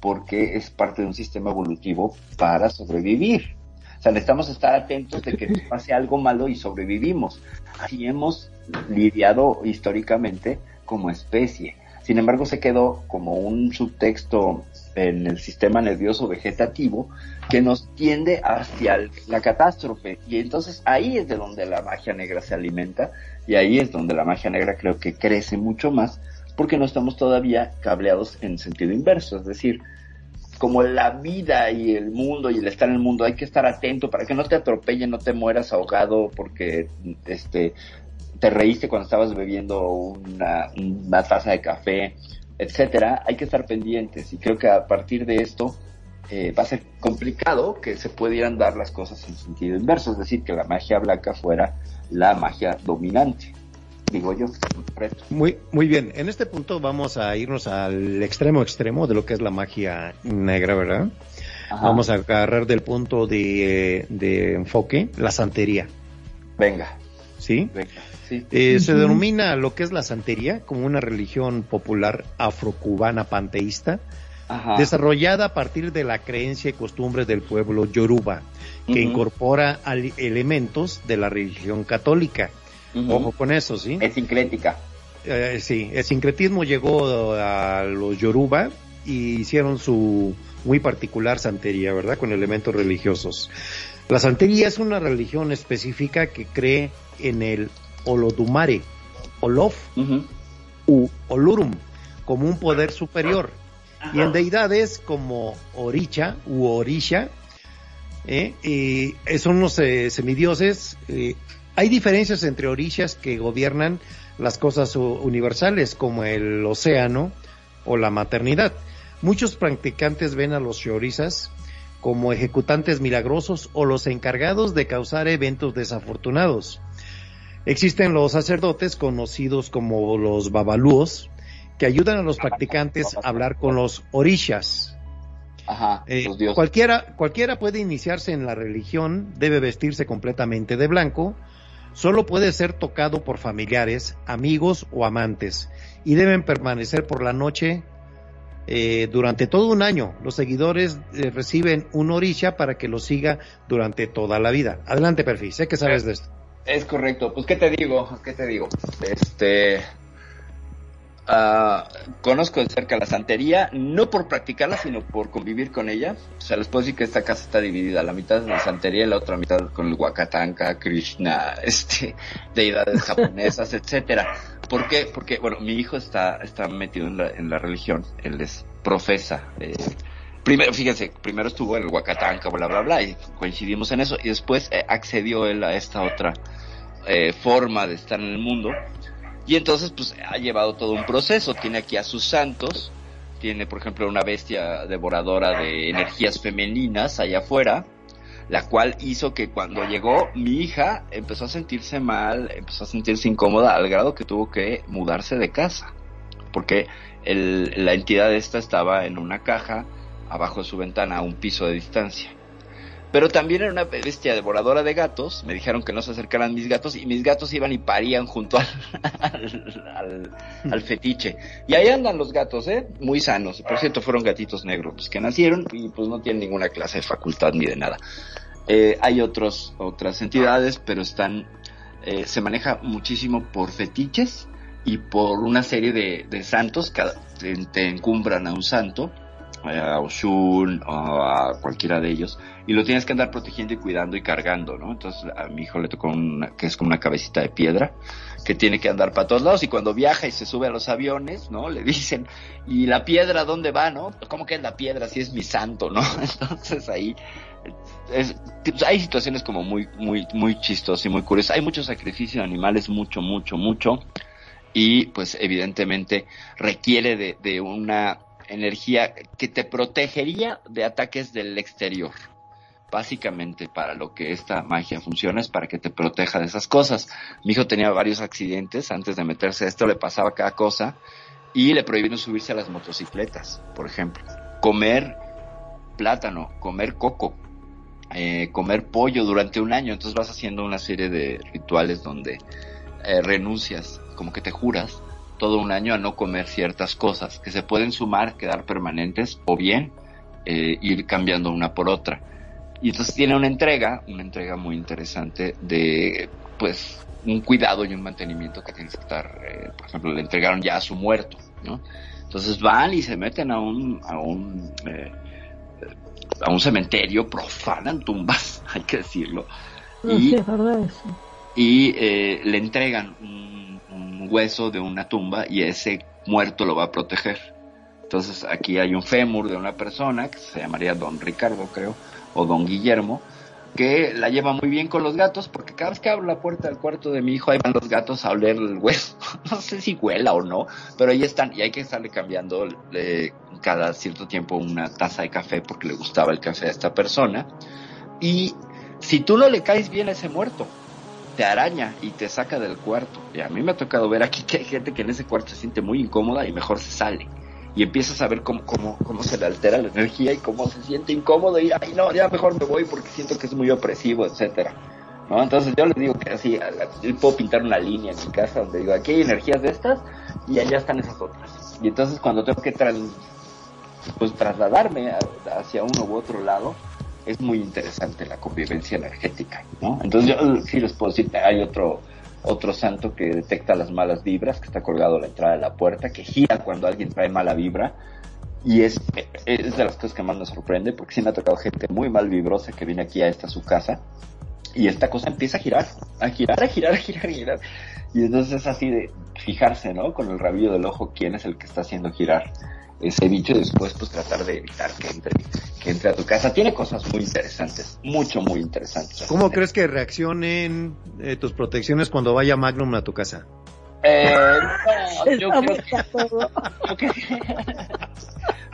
[SPEAKER 2] porque es parte de un sistema evolutivo para sobrevivir. O sea, necesitamos estar atentos de que <laughs> pase algo malo y sobrevivimos. Así hemos lidiado históricamente como especie. Sin embargo, se quedó como un subtexto en el sistema nervioso vegetativo que nos tiende hacia la catástrofe. Y entonces ahí es de donde la magia negra se alimenta y ahí es donde la magia negra creo que crece mucho más porque no estamos todavía cableados en sentido inverso. Es decir, como la vida y el mundo y el estar en el mundo hay que estar atento para que no te atropellen, no te mueras ahogado porque este te reíste cuando estabas bebiendo una, una taza de café etcétera, hay que estar pendientes y creo que a partir de esto eh, va a ser complicado que se pudieran dar las cosas en sentido inverso, es decir, que la magia blanca fuera la magia dominante. digo yo.
[SPEAKER 1] Muy, muy bien. En este punto vamos a irnos al extremo extremo de lo que es la magia negra, ¿verdad? Vamos a agarrar del punto de, de, enfoque la santería.
[SPEAKER 2] Venga.
[SPEAKER 1] ¿Sí? Venga. Eh, se denomina lo que es la santería como una religión popular afrocubana panteísta, desarrollada a partir de la creencia y costumbres del pueblo yoruba, que incorpora elementos de la religión católica. Ojo con eso, ¿sí?
[SPEAKER 2] Es sincrética.
[SPEAKER 1] Eh, sí, el sincretismo llegó a los yoruba y hicieron su muy particular santería, ¿verdad? Con elementos religiosos. La santería es una religión específica que cree en el Olodumare, Olof u Olurum, como un poder superior, y en deidades como Oricha u Orisha, ¿eh? y son unos eh, semidioses. Eh, hay diferencias entre orishas que gobiernan las cosas universales, como el océano o la maternidad. Muchos practicantes ven a los shorizas como ejecutantes milagrosos o los encargados de causar eventos desafortunados. Existen los sacerdotes conocidos como los babalúos, que ayudan a los practicantes a hablar con los orishas.
[SPEAKER 2] Ajá,
[SPEAKER 1] eh, cualquiera, cualquiera puede iniciarse en la religión, debe vestirse completamente de blanco, solo puede ser tocado por familiares, amigos o amantes, y deben permanecer por la noche eh, durante todo un año. Los seguidores eh, reciben un orisha para que los siga durante toda la vida. Adelante, Perfi, sé que sabes de esto.
[SPEAKER 2] Es correcto. Pues, ¿qué te digo? ¿Qué te digo? Este. Uh, conozco de cerca la santería, no por practicarla, sino por convivir con ella. O sea, les puedo decir que esta casa está dividida, la mitad es la santería y la otra mitad con el Wakatanka, Krishna, <laughs> este, deidades japonesas, etcétera. ¿Por qué? Porque, bueno, mi hijo está, está metido en la, en la religión, él es profesa, primero, fíjense, primero estuvo en el Huacatanca, bla, bla, bla, y coincidimos en eso, y después eh, accedió él a esta otra eh, forma de estar en el mundo, y entonces, pues, ha llevado todo un proceso, tiene aquí a sus santos, tiene, por ejemplo, una bestia devoradora de energías femeninas allá afuera, la cual hizo que cuando llegó mi hija empezó a sentirse mal, empezó a sentirse incómoda al grado que tuvo que mudarse de casa, porque el, la entidad esta estaba en una caja, abajo de su ventana a un piso de distancia. Pero también era una bestia devoradora de gatos. Me dijeron que no se acercaran mis gatos y mis gatos iban y parían junto al, <laughs> al, fetiche. Y ahí andan los gatos, ¿eh? Muy sanos. Por cierto, fueron gatitos negros que nacieron y pues no tienen ninguna clase de facultad ni de nada. Eh, hay otros, otras entidades, pero están, eh, se maneja muchísimo por fetiches y por una serie de, de santos que te encumbran a un santo a Oshun o a cualquiera de ellos y lo tienes que andar protegiendo y cuidando y cargando, ¿no? Entonces a mi hijo le tocó una, que es como una cabecita de piedra que tiene que andar para todos lados y cuando viaja y se sube a los aviones, ¿no? Le dicen, ¿y la piedra dónde va, no? ¿Cómo que es la piedra si es mi santo, no? <laughs> Entonces ahí es, hay situaciones como muy, muy, muy chistosas y muy curiosas. Hay mucho sacrificio de animales, mucho, mucho, mucho. Y pues evidentemente requiere de, de una energía que te protegería de ataques del exterior. Básicamente para lo que esta magia funciona es para que te proteja de esas cosas. Mi hijo tenía varios accidentes antes de meterse a esto, le pasaba cada cosa y le prohibieron subirse a las motocicletas, por ejemplo. Comer plátano, comer coco, eh, comer pollo durante un año. Entonces vas haciendo una serie de rituales donde eh, renuncias, como que te juras todo un año a no comer ciertas cosas que se pueden sumar, quedar permanentes o bien eh, ir cambiando una por otra. Y entonces tiene una entrega, una entrega muy interesante de, pues, un cuidado y un mantenimiento que tienes que estar, eh, por ejemplo, le entregaron ya a su muerto, ¿no? Entonces van y se meten a un, a un, eh, a un cementerio, profanan tumbas, <laughs> hay que decirlo. y, y le entregan un hueso de una tumba y ese muerto lo va a proteger. Entonces aquí hay un fémur de una persona que se llamaría Don Ricardo, creo, o Don Guillermo, que la lleva muy bien con los gatos, porque cada vez que abro la puerta del cuarto de mi hijo, ahí van los gatos a oler el hueso. <laughs> no sé si huela o no, pero ahí están, y hay que estarle cambiando cada cierto tiempo una taza de café porque le gustaba el café a esta persona. Y si tú no le caes bien a ese muerto, te araña y te saca del cuarto. Y a mí me ha tocado ver aquí que hay gente que en ese cuarto se siente muy incómoda y mejor se sale. Y empiezas a ver cómo, cómo, cómo se le altera la energía y cómo se siente incómodo y, ay, no, ya mejor me voy porque siento que es muy opresivo, etcétera. ¿No? Entonces yo les digo que así, yo puedo pintar una línea en mi casa donde digo, aquí hay energías de estas y allá están esas otras. Y entonces cuando tengo que pues trasladarme hacia uno u otro lado, es muy interesante la convivencia energética, ¿no? Entonces yo sí les puedo decir, hay otro otro santo que detecta las malas vibras, que está colgado a la entrada de la puerta, que gira cuando alguien trae mala vibra, y es, es de las cosas que más me sorprende, porque sí me ha tocado gente muy mal vibrosa que viene aquí a esta su casa, y esta cosa empieza a girar, a girar, a girar, a girar, a girar. Y entonces es así de fijarse, ¿no? Con el rabillo del ojo quién es el que está haciendo girar ese bicho y después pues tratar de evitar que entre, que entre a tu casa. Tiene cosas muy interesantes, mucho, muy interesantes.
[SPEAKER 1] ¿Cómo crees que reaccionen eh, tus protecciones cuando vaya Magnum a tu casa?
[SPEAKER 2] Eh, yo creo que... <laughs>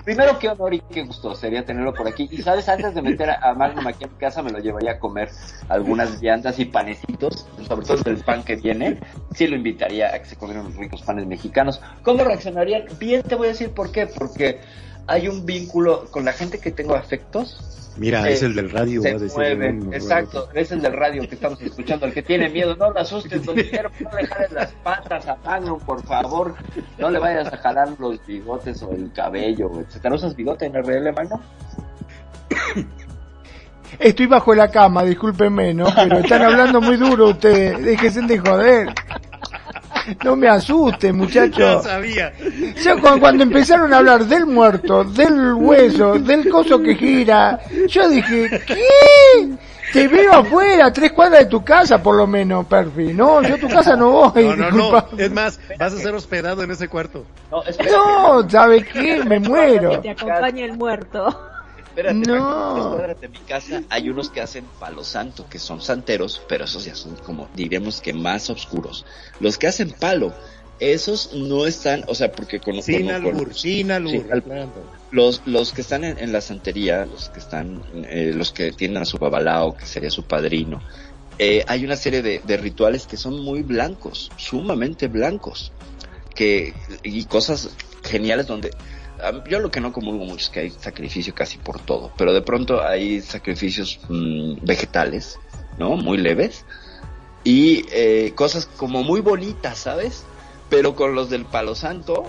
[SPEAKER 2] Primero, qué honor y qué gusto sería tenerlo por aquí. Y sabes, antes de meter a Magnum aquí en casa, me lo llevaría a comer algunas viandas y panecitos, sobre todo el pan que viene. Sí lo invitaría a que se comieran unos ricos panes mexicanos. ¿Cómo reaccionarían? Bien, te voy a decir por qué. Porque hay un vínculo con la gente que tengo afectos
[SPEAKER 1] Mira, es el del radio.
[SPEAKER 2] Se mueve, exacto, es el del radio que estamos escuchando. El que tiene miedo, no lo asustes, <laughs> don quiero no le jales las patas a Magnum, por favor. No le vayas a jalar los bigotes o el cabello, etcétera. ¿Usas bigote en RL, Magnum? <coughs>
[SPEAKER 3] Estoy bajo la cama, discúlpeme, ¿no? Pero están hablando muy duro ustedes. Déjense de joder. <laughs> No me asuste, muchacho.
[SPEAKER 1] Ya sabía.
[SPEAKER 3] Yo cuando, empezaron a hablar del muerto, del hueso, del coso que gira, yo dije, ¿qué? Te veo afuera, tres cuadras de tu casa por lo menos, Perfi. No, yo a tu casa no voy.
[SPEAKER 1] No, no, no. Es más, vas a ser hospedado en ese cuarto.
[SPEAKER 3] No, no ¿sabe qué? Me muero.
[SPEAKER 4] Que te acompañe el muerto.
[SPEAKER 2] Espérate, no. de mi casa hay unos que hacen palo santo, que son santeros, pero esos ya son como, diremos que más oscuros. Los que hacen palo, esos no están, o sea, porque con...
[SPEAKER 1] Sin albur, sin albur.
[SPEAKER 2] los, los que están en, la santería, los que están, eh, los que tienen a su babalao, que sería su padrino, eh, hay una serie de, de rituales que son muy blancos, sumamente blancos, que, y cosas geniales donde yo lo que no comulgo mucho es que hay sacrificio casi por todo, pero de pronto hay sacrificios mm, vegetales, ¿no? Muy leves y eh, cosas como muy bonitas, ¿sabes? Pero con los del palo santo,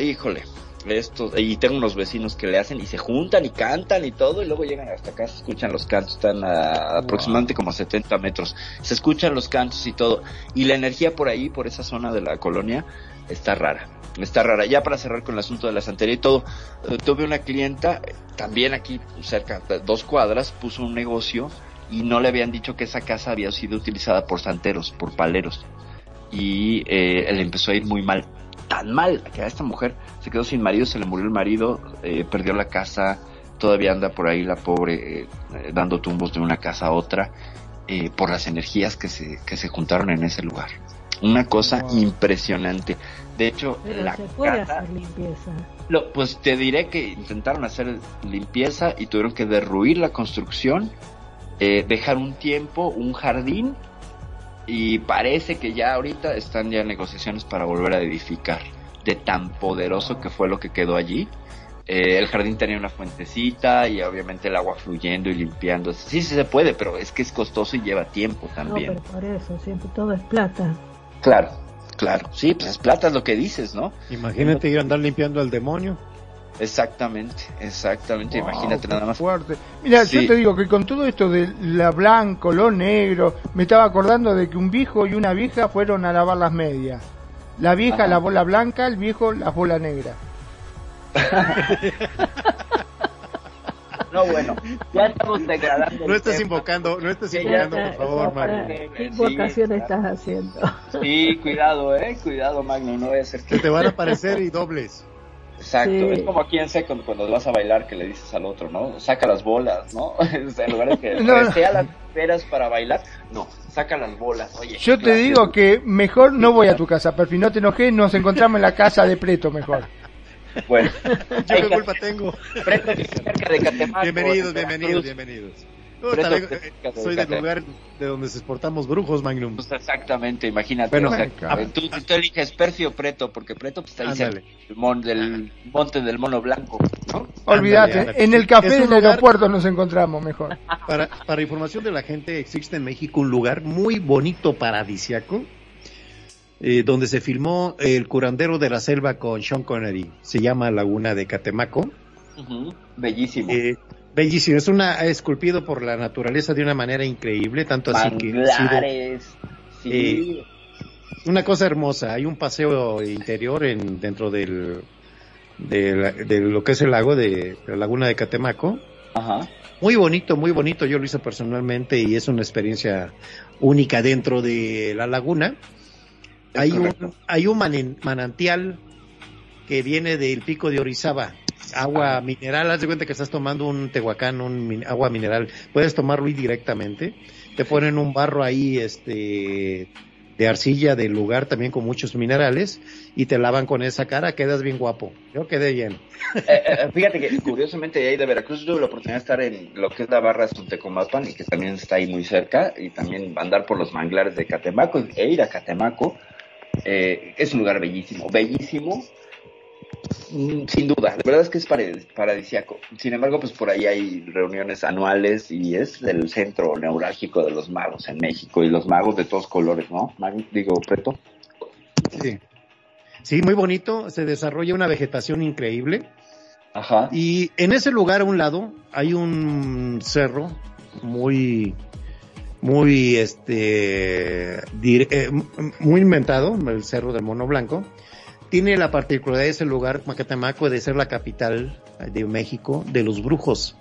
[SPEAKER 2] híjole, esto, y tengo unos vecinos que le hacen y se juntan y cantan y todo, y luego llegan hasta acá, se escuchan los cantos, están a aproximadamente como 70 metros, se escuchan los cantos y todo, y la energía por ahí, por esa zona de la colonia, está rara está rara. Ya para cerrar con el asunto de la santería y todo, eh, tuve una clienta, también aquí cerca, dos cuadras, puso un negocio y no le habían dicho que esa casa había sido utilizada por santeros, por paleros. Y eh, le empezó a ir muy mal, tan mal, que a esta mujer se quedó sin marido, se le murió el marido, eh, perdió la casa, todavía anda por ahí la pobre dando tumbos de una casa a otra por las energías que se, que se juntaron en ese lugar. Una cosa impresionante. De hecho,
[SPEAKER 5] la se puede hacer limpieza.
[SPEAKER 2] Lo, pues te diré que intentaron hacer limpieza y tuvieron que derruir la construcción, eh, dejar un tiempo, un jardín y parece que ya ahorita están ya negociaciones para volver a edificar. De tan poderoso que fue lo que quedó allí. Eh, el jardín tenía una fuentecita y obviamente el agua fluyendo y limpiando. Sí, sí se puede, pero es que es costoso y lleva tiempo también.
[SPEAKER 5] No, pero por eso, siempre todo es plata.
[SPEAKER 2] Claro, claro. Sí, pues es plata es lo que dices, ¿no?
[SPEAKER 1] Imagínate ir a andar limpiando al demonio.
[SPEAKER 2] Exactamente, exactamente, imagínate nada más.
[SPEAKER 3] Fuerte. Mira, yo te digo que con todo esto de la blanco, lo negro, me estaba acordando de que un viejo y una vieja fueron a lavar las medias. La vieja la bola blanca, el viejo la bola negra. <laughs>
[SPEAKER 2] No, bueno, ya estamos degradando.
[SPEAKER 1] No estás invocando, no estás invocando, por favor, Magno.
[SPEAKER 5] ¿Qué invocación estás haciendo?
[SPEAKER 2] Sí, cuidado, eh, cuidado, Magno, no voy a ser
[SPEAKER 1] que... te van a aparecer y dobles.
[SPEAKER 2] Exacto, es como aquí en Second cuando vas a bailar que le dices al otro, ¿no? Saca las bolas, ¿no? <laughs> en lugar de que no, las peras para bailar, no, saca las bolas. Oye,
[SPEAKER 3] yo te digo que mejor no voy a tu casa, Perfi, no te enojes, nos encontramos en la casa de Preto mejor.
[SPEAKER 2] Bueno, <laughs>
[SPEAKER 1] yo qué culpa tengo.
[SPEAKER 2] cerca de
[SPEAKER 1] Bienvenidos, bienvenidos, bienvenidos. soy del lugar de donde se exportamos brujos, Magnum.
[SPEAKER 2] Pues exactamente, imagínate. tú, eliges Percio o Preto, porque Preto pues, está ahí el del monte del mono blanco, ¿no?
[SPEAKER 3] Olvídate, en el café del aeropuerto nos encontramos mejor.
[SPEAKER 1] Para, para información de la gente, existe en México un lugar muy bonito, paradisiaco, eh, donde se filmó El curandero de la selva con Sean Connery. Se llama Laguna de Catemaco.
[SPEAKER 2] Bellísimo.
[SPEAKER 1] Eh, bellísimo. Es una esculpido por la naturaleza de una manera increíble, tanto así que.
[SPEAKER 2] sí. Eh,
[SPEAKER 1] una cosa hermosa. Hay un paseo interior en, dentro del, de, lo que es el lago de, la laguna de Catemaco.
[SPEAKER 2] Ajá.
[SPEAKER 1] Muy bonito, muy bonito. Yo lo hice personalmente y es una experiencia única dentro de la laguna hay un, hay un manantial que viene del pico de Orizaba, agua mineral, haz de cuenta que estás tomando un tehuacán, un agua mineral, puedes tomarlo directamente, te ponen un barro ahí, este, de arcilla del lugar también con muchos minerales y te lavan con esa cara, quedas bien guapo. Yo quedé bien.
[SPEAKER 2] Eh, eh, fíjate que curiosamente ahí de Veracruz tuve la oportunidad de estar en lo que es la barra Suntecomapan y que también está ahí muy cerca y también andar por los manglares de Catemaco e ir a Catemaco eh, es un lugar bellísimo, bellísimo, mm, sin duda, de verdad es que es paradisiaco. Sin embargo, pues por ahí hay reuniones anuales y es el centro neurálgico de los magos en México y los magos de todos colores, ¿no? Digo, Preto.
[SPEAKER 1] Sí. Sí, muy bonito, se desarrolla una vegetación increíble.
[SPEAKER 2] Ajá.
[SPEAKER 1] Y en ese lugar a un lado hay un cerro muy muy este eh, muy inventado, el Cerro del Mono Blanco. Tiene la particularidad de ese lugar, Macatamaco, de ser la capital de México de los brujos.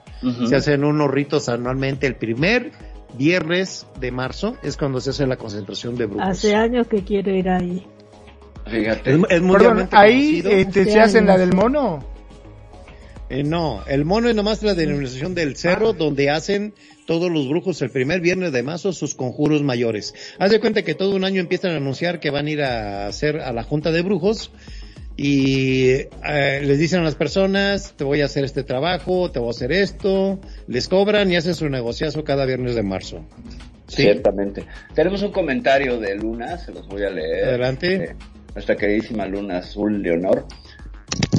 [SPEAKER 1] Se hacen unos ritos anualmente el primer viernes de marzo, es cuando se hace la concentración de brujos.
[SPEAKER 5] Hace años que quiero ir ahí.
[SPEAKER 3] Fíjate. Es, ahí este, se hacen la del mono.
[SPEAKER 1] Eh, no, el mono es nomás la denominación del cerro donde hacen todos los brujos el primer viernes de marzo sus conjuros mayores. Haz de cuenta que todo un año empiezan a anunciar que van a ir a hacer a la junta de brujos y eh, les dicen a las personas, te voy a hacer este trabajo, te voy a hacer esto, les cobran y hacen su negociazo cada viernes de marzo.
[SPEAKER 2] Ciertamente. Tenemos un comentario de Luna, se los voy a leer.
[SPEAKER 1] Adelante. Eh,
[SPEAKER 2] nuestra queridísima Luna Azul Leonor.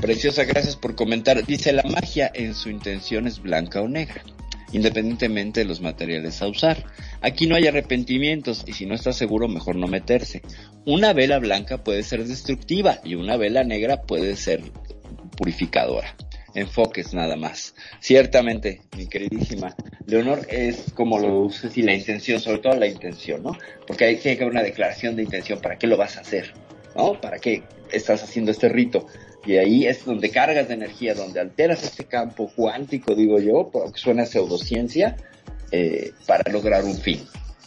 [SPEAKER 2] Preciosa, gracias por comentar. Dice, la magia en su intención es blanca o negra, independientemente de los materiales a usar. Aquí no hay arrepentimientos y si no está seguro, mejor no meterse. Una vela blanca puede ser destructiva y una vela negra puede ser purificadora. Enfoques nada más. Ciertamente, mi queridísima Leonor, es como lo uses y la intención, sobre todo la intención, ¿no? Porque hay que haber una declaración de intención. ¿Para qué lo vas a hacer? ¿No? ¿Para qué estás haciendo este rito? Y ahí es donde cargas de energía, donde alteras este campo cuántico, digo yo, aunque suena pseudociencia, eh, para lograr un fin,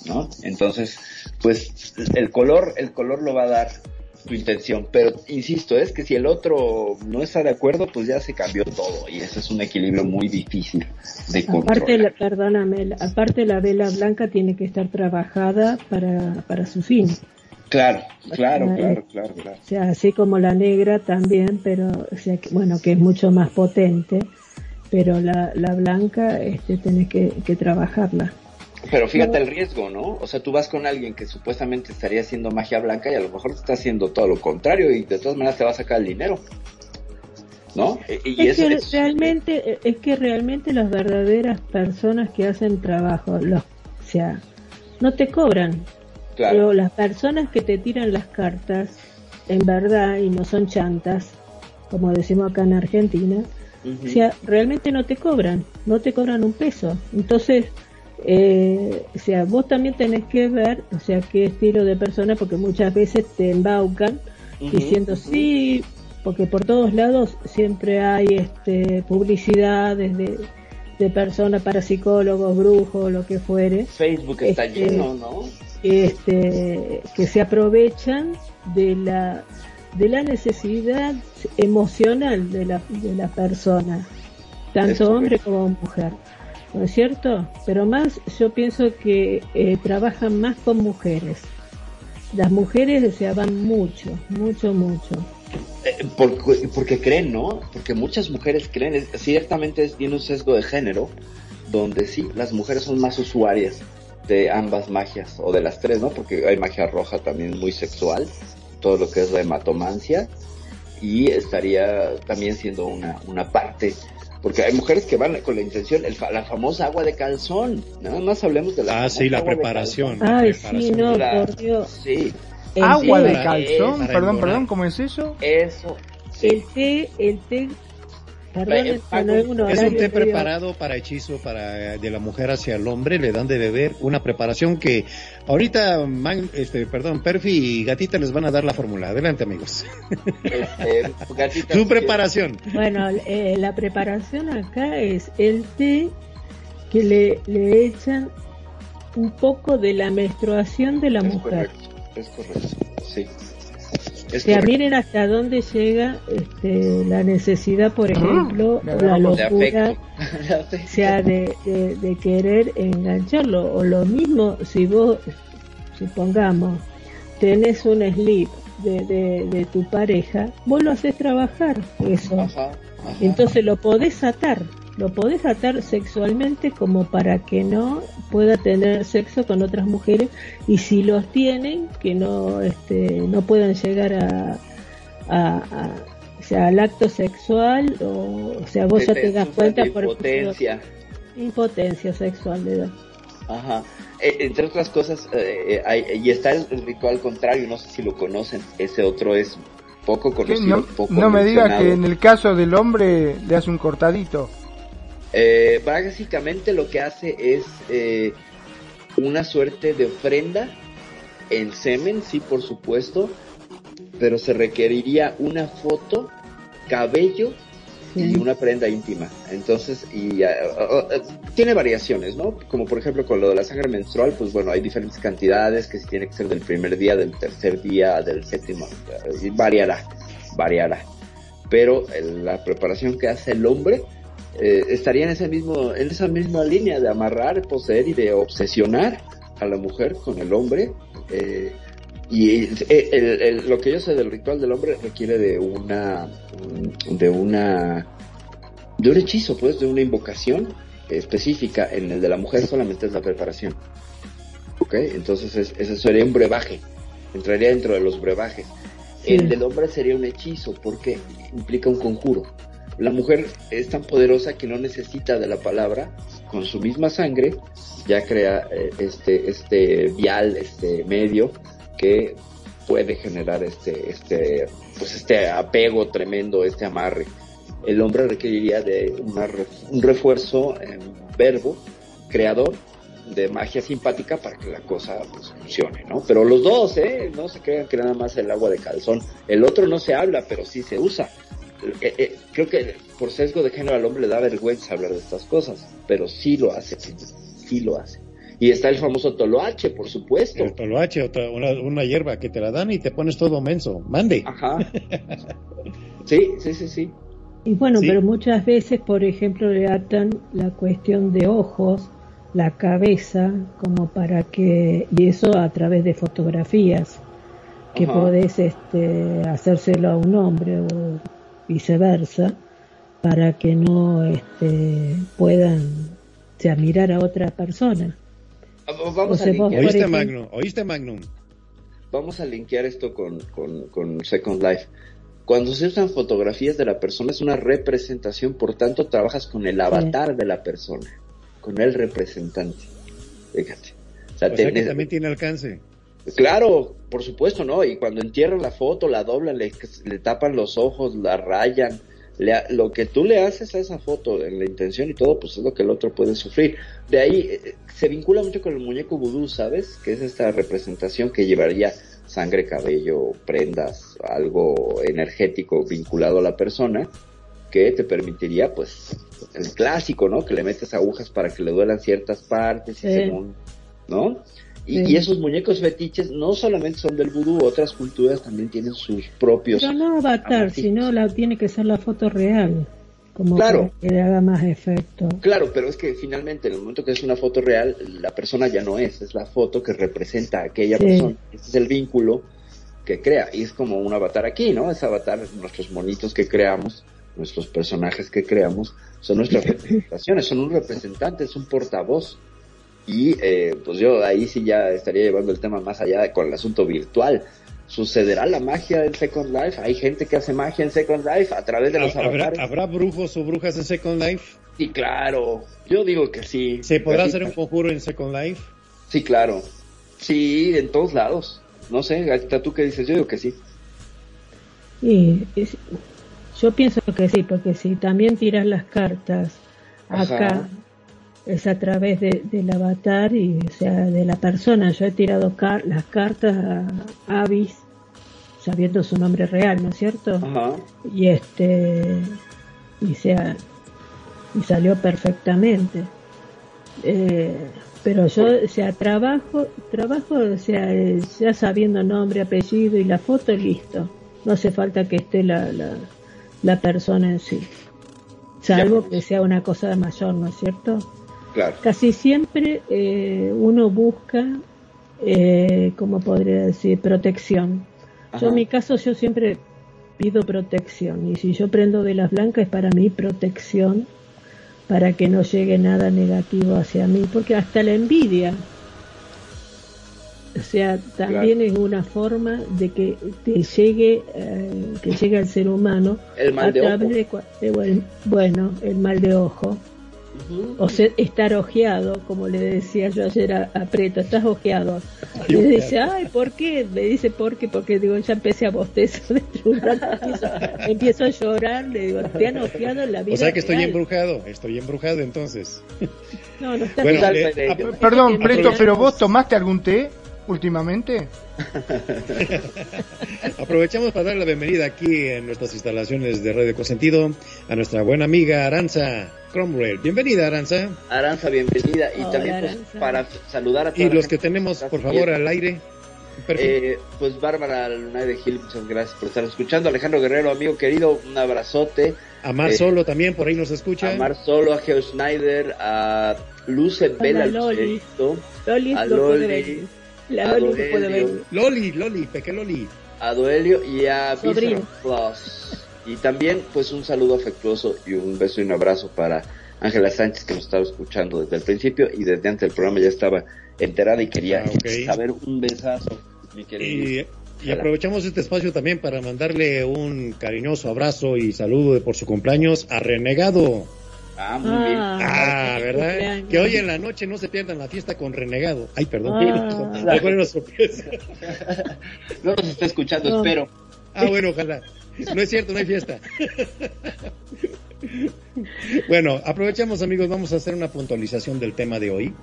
[SPEAKER 2] ¿no? Entonces, pues el color, el color lo va a dar tu intención, pero insisto, es que si el otro no está de acuerdo, pues ya se cambió todo y ese es un equilibrio muy difícil de controlar.
[SPEAKER 5] Aparte, perdóname, aparte la vela blanca tiene que estar trabajada para, para su fin.
[SPEAKER 2] Claro, claro, claro, claro, claro.
[SPEAKER 5] O sea, así como la negra también, pero, o sea, que, bueno, que es mucho más potente, pero la, la blanca este, tenés que, que trabajarla.
[SPEAKER 2] Pero fíjate el riesgo, ¿no? O sea, tú vas con alguien que supuestamente estaría haciendo magia blanca y a lo mejor te está haciendo todo lo contrario y de todas maneras te va a sacar el dinero. ¿No?
[SPEAKER 5] Y es, que realmente, es que realmente las verdaderas personas que hacen trabajo, los, o sea, no te cobran, pero las personas que te tiran las cartas, en verdad, y no son chantas, como decimos acá en Argentina, o sea, realmente no te cobran, no te cobran un peso. Entonces, eh, o sea, vos también tenés que ver, o sea, qué estilo de persona, porque muchas veces te embaucan diciendo sí, porque por todos lados siempre hay este publicidades de, de personas para psicólogos, brujos, lo que fuere.
[SPEAKER 2] Facebook está este, lleno, ¿no?
[SPEAKER 5] Este, que se aprovechan de la, de la necesidad emocional de la, de la persona, tanto hombre como mujer. ¿No es cierto? Pero más yo pienso que eh, trabajan más con mujeres. Las mujeres deseaban mucho, mucho, mucho.
[SPEAKER 2] Eh, porque, porque, creen, ¿no? Porque muchas mujeres creen, ciertamente tiene un sesgo de género, donde sí, las mujeres son más usuarias de ambas magias, o de las tres, ¿no? Porque hay magia roja también muy sexual, todo lo que es la hematomancia, y estaría también siendo una, una parte porque hay mujeres que van con la intención, el, la famosa agua de calzón, nada más hablemos de la
[SPEAKER 1] Ah, sí, la preparación.
[SPEAKER 5] Ay, sí, no, por Dios.
[SPEAKER 3] Sí. Agua de calzón, perdón, perdón, ¿cómo es eso?
[SPEAKER 2] Eso.
[SPEAKER 5] El té, el té
[SPEAKER 1] es un té preparado para hechizo para de la mujer hacia el hombre, le dan de beber una preparación que ahorita, este, perdón, Perfi y Gatita les van a dar la fórmula. Adelante, amigos. Este, Su preparación.
[SPEAKER 5] Bueno, eh, la preparación acá es el té que le, le echan un poco de la menstruación de la mujer.
[SPEAKER 2] es correcto, sí.
[SPEAKER 5] O sea, miren hasta dónde llega este, la necesidad, por ejemplo, la locura, <laughs> sea, de, de, querer engancharlo. O lo mismo, si vos, supongamos, tenés un slip de, de, tu pareja, vos lo haces trabajar, eso. Entonces lo podés atar lo podés atar sexualmente como para que no pueda tener sexo con otras mujeres y si los tienen que no este no puedan llegar a, a, o sea al acto sexual o, o sea vos ya te das cuenta
[SPEAKER 2] por impotencia.
[SPEAKER 5] impotencia sexual de edad
[SPEAKER 2] ajá. E, entre otras cosas eh, hay, y está el ritual contrario no sé si lo conocen ese otro es poco conocido
[SPEAKER 3] no,
[SPEAKER 2] poco
[SPEAKER 3] no me diga que en el caso del hombre le hace un cortadito
[SPEAKER 2] eh, básicamente lo que hace es eh, una suerte de ofrenda en semen, sí, por supuesto, pero se requeriría una foto, cabello y una prenda íntima. Entonces, y uh, uh, uh, tiene variaciones, ¿no? Como por ejemplo con lo de la sangre menstrual, pues bueno, hay diferentes cantidades que si tiene que ser del primer día, del tercer día, del séptimo, variará, variará. Pero la preparación que hace el hombre eh, estaría en ese mismo, en esa misma línea de amarrar, poseer y de obsesionar a la mujer con el hombre. Eh, y eh, lo que yo sé del ritual del hombre requiere de una, de una, de un hechizo, pues, de una invocación específica. En el de la mujer solamente es la preparación. ¿Ok? Entonces ese sería un brebaje. Entraría dentro de los brebajes. El del hombre sería un hechizo porque implica un conjuro. La mujer es tan poderosa que no necesita de la palabra, con su misma sangre ya crea eh, este, este vial, este medio que puede generar este, este, pues este apego tremendo, este amarre. El hombre requeriría de un refuerzo en verbo creador de magia simpática para que la cosa pues, funcione, ¿no? Pero los dos, ¿eh? No se crean que nada más el agua de calzón. El otro no se habla, pero sí se usa. Eh, eh, creo que por sesgo de género al hombre le da vergüenza hablar de estas cosas, pero sí lo hace, sí lo hace. Y está el famoso toloache, por supuesto.
[SPEAKER 1] El toloache, otra, una, hierba que te la dan y te pones todo menso. Mande.
[SPEAKER 2] Ajá. sí, sí, sí, sí.
[SPEAKER 5] Y bueno, pero muchas veces, por ejemplo, le atan la cuestión de ojos, la cabeza, como para que, y eso a través de fotografías, que podés este, hacérselo a un hombre o viceversa, para que no este, puedan sea, mirar a otra persona.
[SPEAKER 2] Ah, vamos a
[SPEAKER 1] ¿Oíste, Magnum? ¿Oíste Magnum?
[SPEAKER 2] Vamos a linkear esto con, con, Second Life. Cuando se usan fotografías de la persona es una representación, por tanto trabajas con el avatar de la persona, con el representante. Fíjate.
[SPEAKER 1] O sea, que también tiene alcance.
[SPEAKER 2] Claro, por supuesto, ¿no? Y cuando entierran la foto, la doblan, le, tapan los ojos, la rayan. lo que tú le haces a esa foto, en la intención y todo, pues es lo que el otro puede sufrir. De ahí eh, se vincula mucho con el muñeco vudú, ¿sabes? Que es esta representación que llevaría sangre, cabello, prendas, algo energético vinculado a la persona, que te permitiría, pues, el clásico, ¿no? Que le metes agujas para que le duelan ciertas partes y según, ¿no? Y, esos muñecos fetiches no solamente son del vudú, otras culturas también tienen sus propios.
[SPEAKER 5] Pero no avatar, sino la, tiene que ser la foto real. Como claro. que le haga más efecto.
[SPEAKER 2] Claro, pero es que finalmente en el momento que es una foto real, la persona ya no es, es la foto que representa a aquella persona. Ese es el vínculo que crea. Y es como un avatar aquí, ¿no? Es avatar nuestros monitos que creamos nuestros personajes que creamos son nuestras <laughs> representaciones, son un representante, es un portavoz. Y eh, pues yo ahí sí ya estaría llevando el tema más allá con el asunto virtual. ¿Sucederá la magia en Second Life? ¿Hay gente que hace magia en Second Life a través de los
[SPEAKER 1] ¿Habrá, ¿Habrá brujos o brujas en Second Life?
[SPEAKER 2] Sí, claro. Yo digo que sí.
[SPEAKER 1] ¿Se podrá hacer un conjuro en Second Life?
[SPEAKER 2] Sí, claro. Sí, en todos lados. No sé, ¿tú qué dices? Yo digo que sí.
[SPEAKER 5] Y, yo pienso que sí, porque si también tiras las cartas acá, es a través de, del avatar y o sea de la persona. Yo he tirado las cartas a Avis sabiendo su nombre real, ¿no es cierto? Y este y sea y salió perfectamente. Eh, pero yo, o sea, trabajo, trabajo, o sea, ya sabiendo nombre, apellido y la foto, listo. No hace falta que esté la, la, la persona en sí. Salvo que sea una cosa mayor, ¿no es cierto? Casi siempre eh, uno busca, eh, como podría decir, protección. Yo en mi caso yo siempre pido protección. Y si yo prendo de las blancas es para mí protección, para que no llegue nada negativo hacia mí, porque hasta la envidia, o sea, también es una forma de que te llegue, eh, que llegue al ser humano
[SPEAKER 2] el mal de,
[SPEAKER 5] bueno, el mal de ojo o ser, estar ojeado, como le decía yo ayer a, Preto, estás ojeado. Y me dice, ay, ¿por qué? Me dice, ¿por qué? Porque digo, ya empecé a bostezar, empiezo, empiezo a llorar, le digo, te han ojeado en la vida.
[SPEAKER 1] O sea que estoy embrujado, estoy embrujado entonces.
[SPEAKER 5] No, no está
[SPEAKER 3] bueno, Perdón, Preto, pero vos tomaste algún té últimamente? <laughs>
[SPEAKER 1] Aprovechamos para dar la bienvenida aquí en nuestras instalaciones de Radio Consentido a nuestra buena amiga Aranza Cromwell. Bienvenida, Aranza.
[SPEAKER 2] Aranza, bienvenida. Y también pues, para saludar a todos.
[SPEAKER 1] Y los que tenemos, por favor, al aire.
[SPEAKER 2] Eh, pues Bárbara Lunay de Gil, muchas gracias por estar escuchando. Alejandro Guerrero, amigo querido, un abrazote.
[SPEAKER 1] A Mar eh, Solo también, por ahí nos escucha.
[SPEAKER 2] A Mar Solo, a Geo Schneider, a Luce
[SPEAKER 5] Loli.
[SPEAKER 2] Loli,
[SPEAKER 5] a Loli. La Loli puede ver.
[SPEAKER 1] Loli, Loli, Peque Loli.
[SPEAKER 2] A Duelio y a Plus. Y también, pues, un saludo afectuoso y un beso y un abrazo para Ángela Sánchez, que nos estaba escuchando desde el principio y desde antes del programa ya estaba enterada y quería ah, saber un besazo, mi querido.
[SPEAKER 1] Y, aprovechamos este espacio también para mandarle un cariñoso abrazo y saludo por su cumpleaños a Renegado.
[SPEAKER 2] Ah, muy bien.
[SPEAKER 1] Ah, ¿verdad? Que hoy en la noche no se pierdan la fiesta con Renegado. Ay, perdón. Ah. sorpresa. <laughs>
[SPEAKER 2] no nos está escuchando, espero.
[SPEAKER 1] Ah, bueno, ojalá. No es cierto, no hay fiesta. bueno, aprovechamos amigos, vamos a hacer una puntualización del tema de hoy,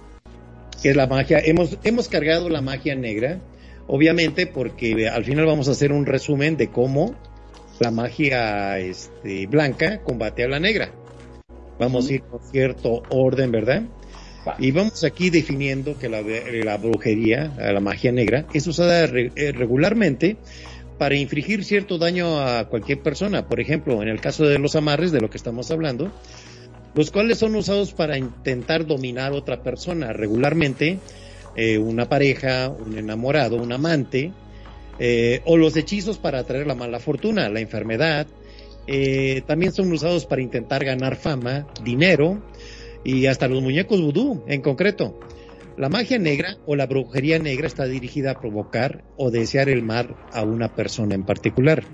[SPEAKER 1] que es la magia. Hemos, hemos cargado la magia negra, obviamente porque al final vamos a hacer un resumen de cómo la magia este, blanca combate a la negra. Vamos a ir con cierto orden, ¿verdad? Y vamos aquí definiendo que la, la brujería, la magia negra, es usada eh, regularmente para infligir cierto daño a cualquier persona. Por ejemplo, en el caso de los amarres, de lo que estamos hablando, los cuales son usados para intentar dominar a otra persona. Regularmente, eh, una pareja, un enamorado, un amante, eh, o los hechizos para atraer la mala fortuna, la enfermedad. Eh, también son usados para intentar ganar fama, dinero y hasta los muñecos vudú en concreto. La magia negra o la brujería negra está dirigida a provocar o desear el mal a una persona en particular.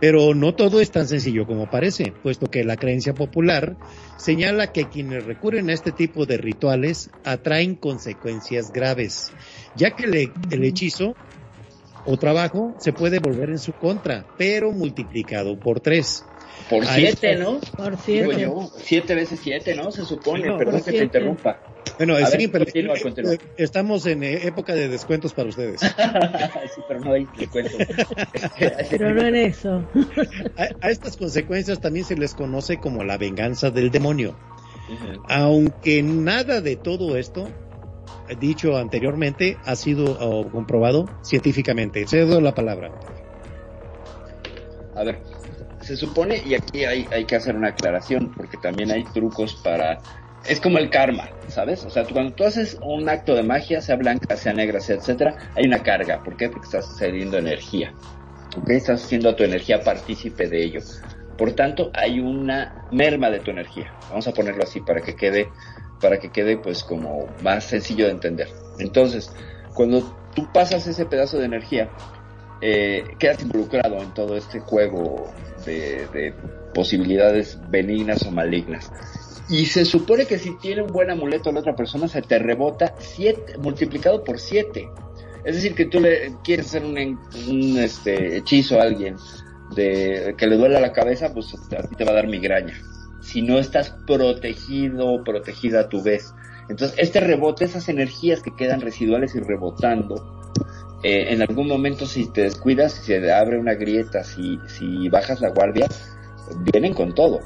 [SPEAKER 1] Pero no todo es tan sencillo como parece, puesto que la creencia popular señala que quienes recurren a este tipo de rituales atraen consecuencias graves, ya que el hechizo o trabajo se puede volver en su contra, pero multiplicado por tres.
[SPEAKER 2] Por siete, ¿no?
[SPEAKER 5] Por siete.
[SPEAKER 2] siete veces siete, ¿no? Se supone, perdón que te interrumpa.
[SPEAKER 1] Bueno, estamos en eh, época de descuentos para ustedes. <laughs>
[SPEAKER 2] sí, pero no hay descuentos. <laughs>
[SPEAKER 5] pero no en eso. <laughs>
[SPEAKER 1] a, estas consecuencias también se les conoce como la venganza del demonio. Aunque nada de todo esto dicho anteriormente ha sido comprobado científicamente. Cedo la palabra.
[SPEAKER 2] A ver, se supone, y aquí hay, que hacer una aclaración, porque también hay trucos para... Es como el karma, ¿sabes? O sea, cuando tú haces un acto de magia, sea blanca, sea negra, sea etcétera, hay una carga. ¿Por qué? Porque estás cediendo energía. ¿Ok? Estás haciendo a tu energía partícipe de ello. Por tanto, hay una merma de tu energía. Vamos a ponerlo así para que quede, para que quede pues como más sencillo de entender. Entonces, cuando tú pasas ese pedazo de energía, eh, quedas involucrado en todo este juego de, posibilidades benignas o malignas. Y se supone que si tiene un buen amuleto la otra persona, se te rebota siete, multiplicado por 7. Es decir, que tú le quieres hacer un, un este, hechizo a alguien de que le duela la cabeza, pues a ti te va a dar migraña. Si no estás protegido o protegida a tu vez. Entonces, este rebote, esas energías que quedan residuales y rebotando, eh, en algún momento si te descuidas, si se abre una grieta, si, si bajas la guardia, vienen con todo.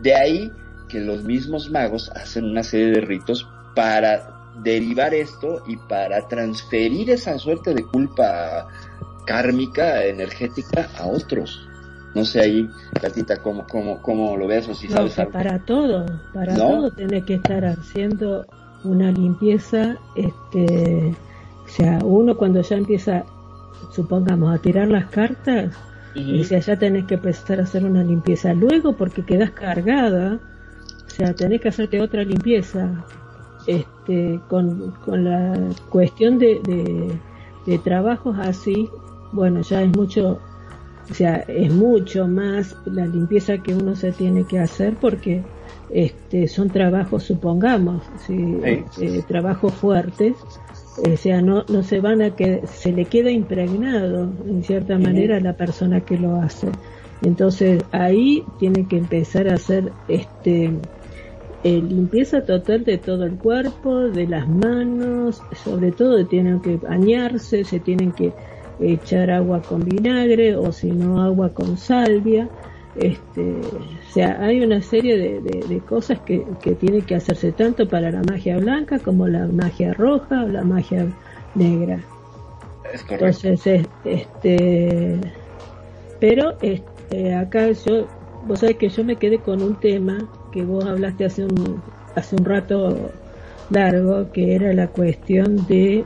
[SPEAKER 2] De ahí que los mismos magos hacen una serie de ritos para derivar esto y para transferir esa suerte de culpa kármica, energética a otros. No sé ahí, Catita, cómo, cómo, cómo lo ves o si sabes
[SPEAKER 5] Para todo, para todo tiene que estar haciendo una limpieza, este, o sea, uno cuando ya empieza, supongamos, a tirar las cartas, y si ya tenés que empezar a hacer una limpieza. Luego, porque quedas cargada, o sea, tenés que hacerte otra limpieza, este, con, con la cuestión de, de, de trabajos así, bueno, ya es mucho, o sea, es mucho más la limpieza que uno se tiene que hacer porque este, son trabajos, supongamos, ¿sí? Eh, trabajos fuertes, o sea, no, no se van a que se le queda impregnado en cierta manera a la persona que lo hace. Entonces ahí tiene que empezar a hacer este eh, limpieza total de todo el cuerpo, de las manos, sobre todo tienen que bañarse, se tienen que echar agua con vinagre o si no agua con salvia. Este, o sea, hay una serie de, cosas que, que tiene que hacerse tanto para la magia blanca como la magia roja o la magia negra. Entonces, este, pero este, acá yo, vos sabés que yo me quedé con un tema que vos hablaste hace un, hace un rato largo, que era la cuestión de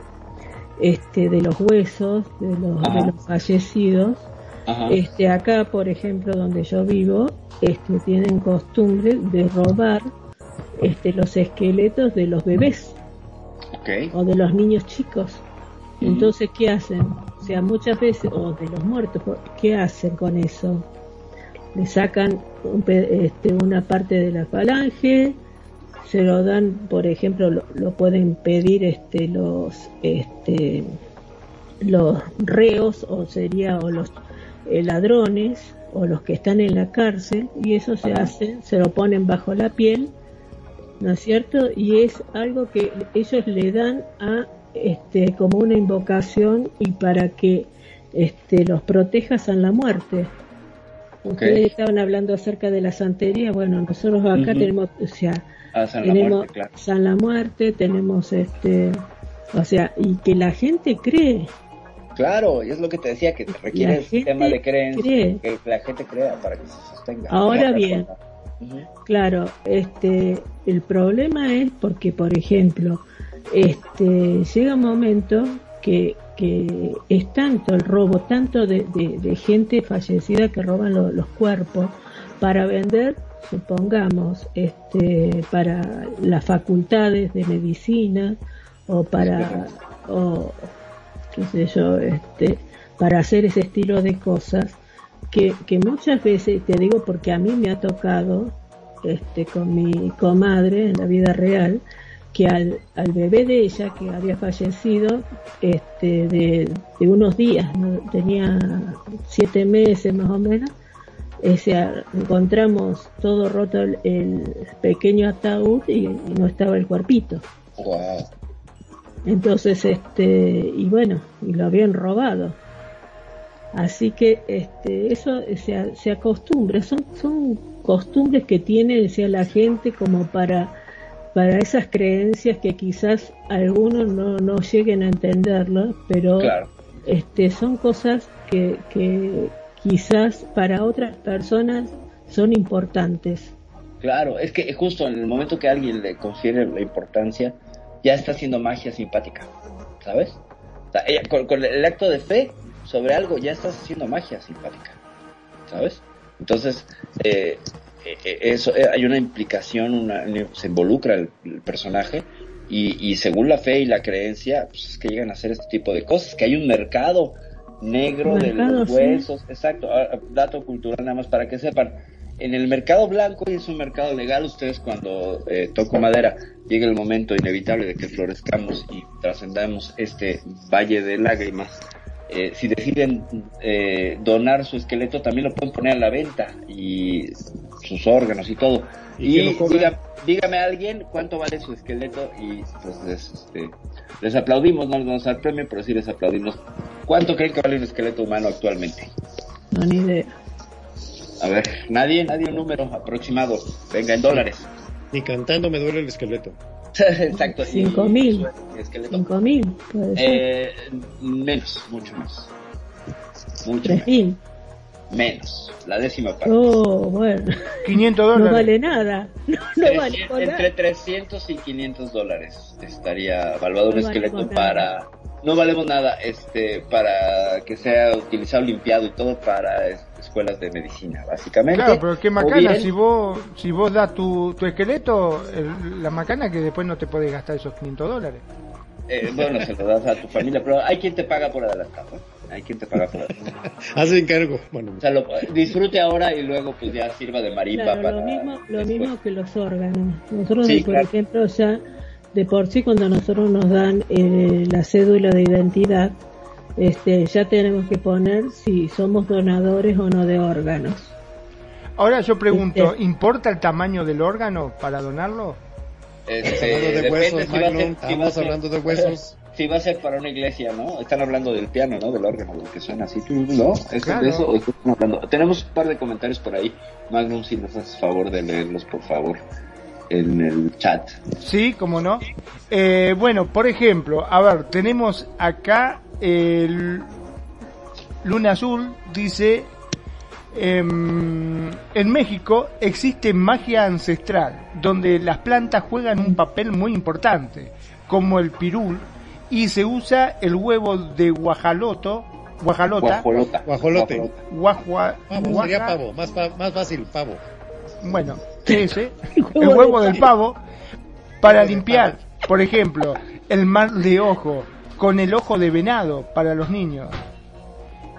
[SPEAKER 5] este, de los huesos de los, de los fallecidos. Este, acá, por ejemplo, donde yo vivo, este, tienen costumbre de robar este, los esqueletos de los bebés o de los niños chicos. Entonces, ¿qué hacen? O sea, muchas veces, o de los muertos, ¿qué hacen con eso? Le sacan este, una parte de la falange, se lo dan, por ejemplo, lo, pueden pedir este, los, este, los reos o sería o los eh, ladrones o los que están en la cárcel y eso se hace, se lo ponen bajo la piel, ¿no es cierto? Y es algo que ellos le dan a este como una invocación y para que este los protejas a la muerte. Ustedes estaban hablando acerca de la santería, bueno, nosotros acá tenemos, o sea, Ah, San tenemos la muerte, San la Muerte, tenemos este, o sea, y que la gente cree.
[SPEAKER 2] Claro, y es lo que te decía, que requiere un tema de creencia, que la gente crea para que se sostenga.
[SPEAKER 5] Ahora bien, claro, este, el problema es porque, por ejemplo, este, llega un momento que, que es tanto el robo, tanto de, de, gente fallecida que roban los cuerpos para vender supongamos, este, para las facultades de medicina o para, o, qué sé yo, este, para hacer ese estilo de cosas que, que muchas veces, te digo porque a mí me ha tocado, este, con mi comadre en la vida real, que al, al bebé de ella, que había fallecido este, de, de unos días, tenía siete meses más o menos, ese, encontramos todo roto el, pequeño ataúd y, no estaba el cuerpito. Entonces, este, y bueno, y lo habían robado. Así que este, eso se, se acostumbra, son, son costumbres que tiene sea, la gente como para, para esas creencias que quizás algunos no, no lleguen a entenderlo, pero este, son cosas que, que, quizás para otras personas son importantes.
[SPEAKER 2] Claro, es que justo en el momento que alguien le confiere la importancia, ya está haciendo magia simpática, ¿sabes? con, el acto de fe sobre algo ya estás haciendo magia simpática, ¿sabes? Entonces, eh, eh, eso, hay una implicación, una, se involucra el, personaje y, según la fe y la creencia, pues es que llegan a hacer este tipo de cosas, que hay un mercado negro de los huesos, exacto, ah, ah, dato cultural nada más para que sepan. En el mercado blanco y es un mercado legal, ustedes cuando eh, toco madera, llega el momento inevitable de que florezcamos y trascendamos este valle de lágrimas, eh, si deciden eh, donar su esqueleto también lo pueden poner a la venta y sus órganos y todo. Y, dígame a alguien cuánto vale su esqueleto y pues les, este, les aplaudimos, no les vamos a dar premio, pero sí les aplaudimos. ¿Cuánto creen que vale un esqueleto humano actualmente?
[SPEAKER 5] No, ni idea.
[SPEAKER 2] A ver, nadie, nadie un número aproximado. Venga, en dólares.
[SPEAKER 1] Ni cantando me duele el esqueleto. <laughs>
[SPEAKER 2] Exacto.
[SPEAKER 5] Cinco mil. Cinco mil.
[SPEAKER 2] Eh, menos, mucho más. Mucho
[SPEAKER 5] mil.
[SPEAKER 2] Menos, la décima parte.
[SPEAKER 5] Oh, bueno.
[SPEAKER 3] 500 dólares.
[SPEAKER 5] No vale nada. No, vale
[SPEAKER 2] entre 300 y 500 dólares estaría evaluado un esqueleto para no valemos nada este para que sea utilizado limpiado y todo para escuelas de medicina básicamente.
[SPEAKER 3] Claro pero qué macana si vos si vos das tu, tu esqueleto la macana que después no te puedes gastar esos 500 dólares.
[SPEAKER 2] Eh, bueno se lo das a tu familia pero hay quien te paga por adelantado ¿eh? hay quien te paga por adelantado. <laughs>
[SPEAKER 1] Hace encargo bueno.
[SPEAKER 2] O sea, lo, disfrute ahora y luego pues ya sirva de marimba
[SPEAKER 5] para lo mismo lo mismo que los órganos. Nosotros por ejemplo ya de por sí cuando nosotros nos dan eh, la cédula de identidad, este, ya tenemos que poner si somos donadores o no de órganos.
[SPEAKER 3] Ahora yo pregunto, este, ¿importa el tamaño del órgano para donarlo?
[SPEAKER 1] Este, de huesos, estamos hablando de huesos. <laughs>
[SPEAKER 2] Si va a ser para una iglesia, ¿no? Están hablando del piano, ¿no? Del órgano, lo que suena así, ¿no? Eso, de eso están hablando. Tenemos un par de comentarios por ahí. Magnum, si nos haces favor de leerlos, por favor en el chat.
[SPEAKER 3] Sí, como no. Eh, bueno, por ejemplo, a ver, tenemos acá el Luna Azul, dice, em, en México existe magia ancestral, donde las plantas juegan un papel muy importante, como el pirul, y se usa el huevo de guajaloto, guajalota,
[SPEAKER 1] guajolote,
[SPEAKER 3] guajua,
[SPEAKER 1] sería pavo, más, más fácil, pavo.
[SPEAKER 3] Bueno, ese, <laughs> el huevo del pavo, para limpiar, por ejemplo, el mal de ojo con el ojo de venado para los niños.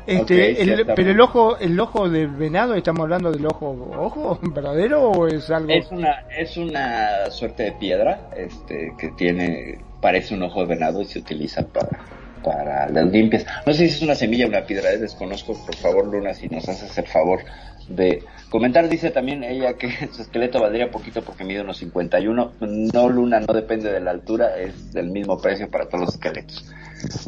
[SPEAKER 3] Este, pero el ojo, el ojo de venado, estamos hablando del ojo, ojo <laughs> verdadero o es algo.
[SPEAKER 2] Es una, es una suerte de piedra, este, que tiene, parece un ojo de venado y se utiliza para, para las limpias. No sé si es una semilla o una piedra, ¿eh? desconozco, por favor, Luna, si nos haces el favor de comentar. Dice también ella que <laughs> su esqueleto valdría poquito porque mide unos 51. No, Luna, no depende de la altura, es del mismo precio para todos los esqueletos.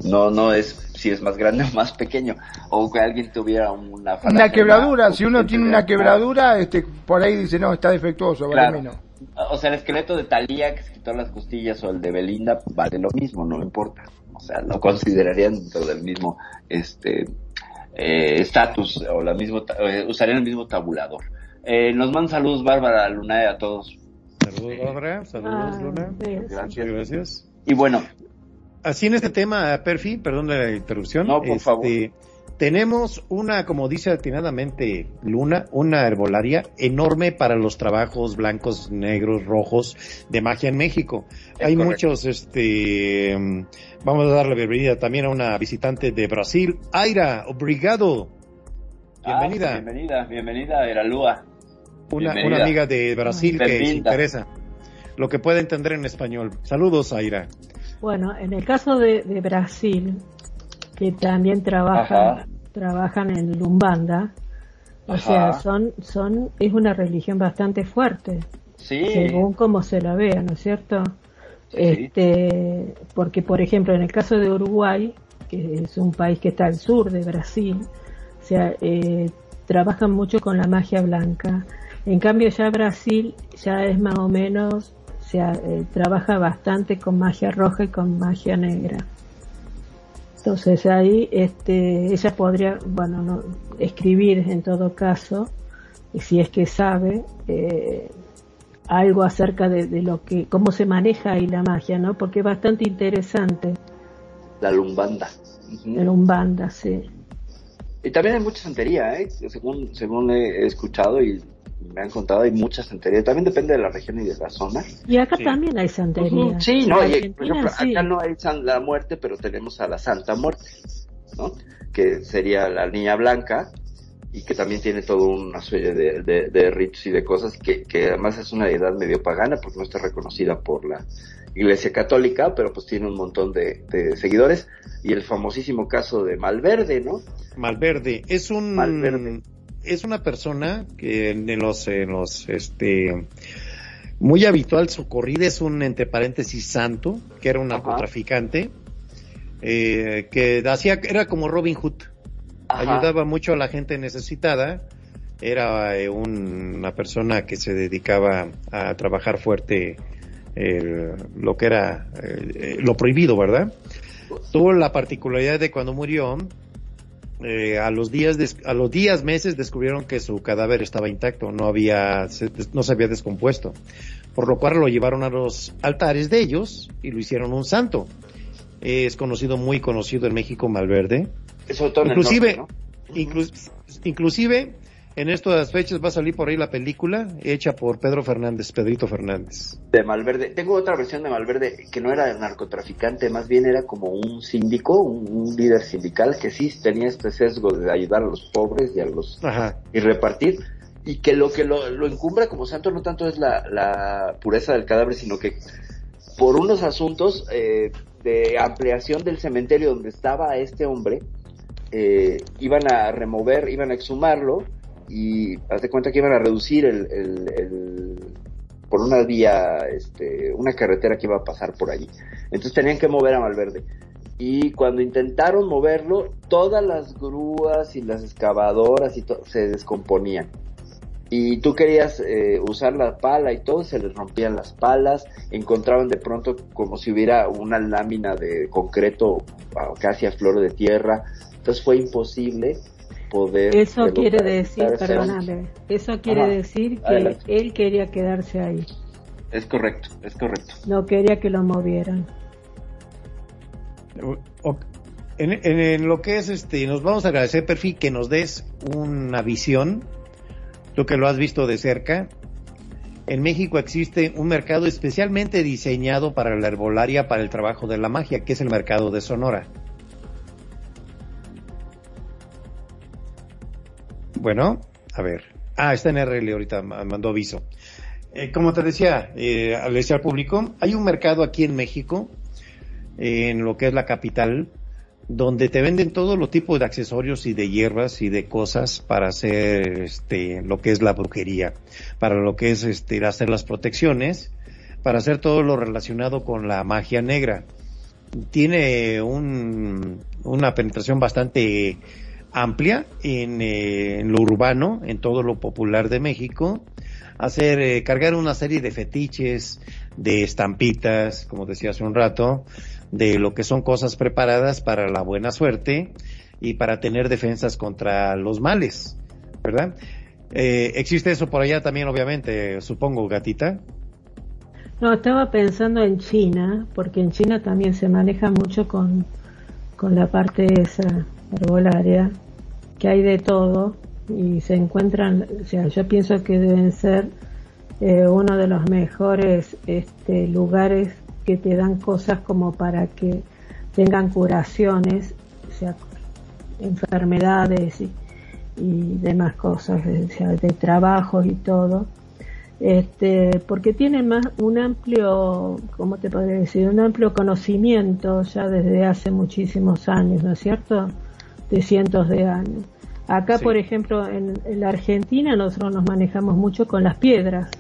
[SPEAKER 2] No, no es si es más grande <laughs> o más pequeño. O que alguien tuviera una
[SPEAKER 3] Una quebradura, si uno tiene una quebradura, este, por ahí dice, no, está defectuoso, vale menos.
[SPEAKER 2] O sea, el esqueleto de Talía que se quitó las costillas o el de Belinda vale lo mismo, no importa. O sea, lo considerarían dentro del mismo, este, eh, estatus o la mismo, eh, usarían el mismo tabulador. Eh, nos mandan saludos Bárbara Luna a todos.
[SPEAKER 1] Saludos Bárbara, saludos ah, Luna.
[SPEAKER 2] Gracias.
[SPEAKER 1] Gracias.
[SPEAKER 2] Y bueno.
[SPEAKER 1] Así en este tema, Perfi, perdón la interrupción.
[SPEAKER 2] No, por este, favor.
[SPEAKER 1] Tenemos una, como dice atinadamente Luna, una herbolaria enorme para los trabajos blancos, negros, rojos de magia en México. Hay muchos, este, vamos a dar la bienvenida también a una visitante de Brasil, Aira, obrigado. Bienvenida.
[SPEAKER 2] Ah, bienvenida, bienvenida, Eralúa.
[SPEAKER 1] Una, una amiga de Brasil que se interesa lo que puede entender en español. Saludos, Aira.
[SPEAKER 5] Bueno, en el caso de, de Brasil, que también trabajan, trabajan en Lumbanda. O sea, son, son, es una religión bastante fuerte. Según como se la vea, ¿no es cierto? Este, porque por ejemplo, en el caso de Uruguay, que es un país que está al sur de Brasil, o sea, eh, trabajan mucho con la magia blanca. En cambio ya Brasil ya es más o menos, o sea, eh, trabaja bastante con magia roja y con magia negra. Entonces ahí este, ella podría, bueno, no, escribir en todo caso, si es que sabe, eh, algo acerca de, lo que, cómo se maneja ahí la magia, ¿no? Porque es bastante interesante.
[SPEAKER 2] La lumbanda.
[SPEAKER 5] La lumbanda, sí.
[SPEAKER 2] Y también hay mucha santería, ¿eh? según, según he escuchado y me han contado, hay mucha santería. También depende de la región y de la zona.
[SPEAKER 5] Y acá también hay santería.
[SPEAKER 2] Sí, no, por ejemplo, acá no hay la muerte, pero tenemos a la Santa Muerte, ¿no? Que sería la niña blanca y que también tiene todo una serie de, de, ritos y de cosas que, que además es una deidad medio pagana porque no está reconocida por la Iglesia Católica, pero pues tiene un montón de, de seguidores. Y el famosísimo caso de Malverde, ¿no?
[SPEAKER 1] Malverde, es un... Malverde es una persona que en los, en los, este, muy habitual su corrida es un, entre paréntesis, santo, que era un narcotraficante, eh, que hacía, era como Robin Hood, ayudaba mucho a la gente necesitada, era eh, una persona que se dedicaba a trabajar fuerte lo que era eh, lo prohibido, ¿verdad? Tuvo la particularidad de cuando murió, eh, a los días a los días meses descubrieron que su cadáver estaba intacto, no había se, no se había descompuesto, por lo cual lo llevaron a los altares de ellos y lo hicieron un santo. Es conocido muy conocido en México Malverde. inclusive, inclusive en estas fechas va a salir por ahí la película hecha por Pedro Fernández, Pedrito Fernández.
[SPEAKER 2] De Malverde. Tengo otra versión de Malverde que no era narcotraficante, más bien era como un síndico, un, líder sindical que sí tenía este sesgo de ayudar a los pobres y a los y repartir. Y que lo que lo, lo encumbra como santo no tanto es la, pureza del cadáver, sino que por unos asuntos eh, de ampliación del cementerio donde estaba este hombre, eh, iban a remover, iban a exhumarlo y haz de cuenta que iban a reducir el, el, por una vía, este, una carretera que iba a pasar por allí. Entonces tenían que mover a Malverde. Y cuando intentaron moverlo, todas las grúas y las excavadoras se descomponían. Y tú querías eh, usar la pala y todo, se les rompían las palas, encontraban de pronto como si hubiera una lámina de concreto casi a flor de tierra. Entonces fue imposible
[SPEAKER 5] eso quiere decir, perdóname, eso quiere decir que él quería quedarse ahí.
[SPEAKER 2] Es correcto, es correcto.
[SPEAKER 5] No quería que lo movieran.
[SPEAKER 1] En, lo que es este, nos vamos a agradecer, Perfi, que nos des una visión, tú que lo has visto de cerca. En México existe un mercado especialmente diseñado para la herbolaria, para el trabajo de la magia, que es el mercado de Sonora. Bueno, a ver. Ah, está en RL ahorita, mandó aviso. Eh, como te decía, eh, al decir al público, hay un mercado aquí en México, en lo que es la capital, donde te venden todo los tipos de accesorios y de hierbas y de cosas para hacer este lo que es la brujería, para lo que es este hacer las protecciones, para hacer todo lo relacionado con la magia negra. Tiene un, una penetración bastante amplia eh, en, lo urbano, en todo lo popular de México, hacer, eh, cargar una serie de fetiches, de estampitas, como decía hace un rato, de lo que son cosas preparadas para la buena suerte y para tener defensas contra los males, ¿verdad? Eh, ¿Existe eso por allá también, obviamente, supongo, gatita?
[SPEAKER 5] No, estaba pensando en China, porque en China también se maneja mucho con, con la parte esa herbolaria, que hay de todo y se encuentran, o sea, yo pienso que deben ser eh, uno de los mejores este, lugares que te dan cosas como para que tengan curaciones, o sea, enfermedades y, demás cosas, o sea, de trabajo y todo, este, porque tienen más un amplio, ¿cómo te podría decir? Un amplio conocimiento ya desde hace muchísimos años, ¿no es cierto? De cientos de años. Acá, por ejemplo, en, la Argentina nosotros nos manejamos mucho con las piedras.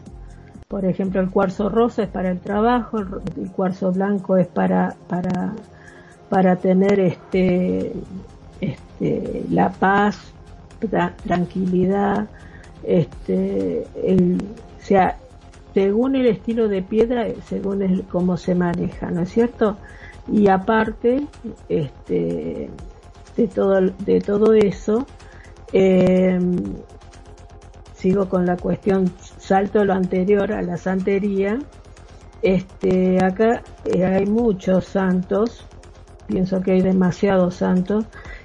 [SPEAKER 5] Por ejemplo, el cuarzo rosa es para el trabajo, el, cuarzo blanco es para, para, para tener este, este, la paz, tranquilidad, este, el, o sea, según el estilo de piedra, según el, cómo se maneja, ¿no es cierto? Y aparte, este, de todo, de todo eso, eh, sigo con la cuestión, salto lo anterior a la santería. Este, acá eh, hay muchos santos, pienso que hay demasiados santos,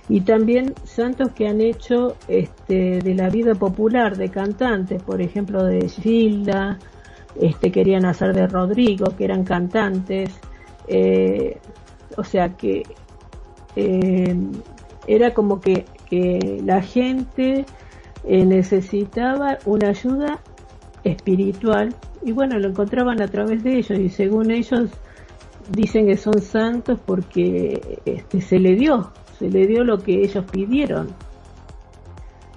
[SPEAKER 5] y también santos que han hecho este, de la vida popular de cantantes, por ejemplo de Gilda, este, querían hacer de Rodrigo, que eran cantantes, eh, o sea que era como que, que la gente eh, necesitaba una ayuda espiritual y bueno, lo encontraban a través de ellos y según ellos dicen que son santos porque este, se le dio, se le dio lo que ellos pidieron.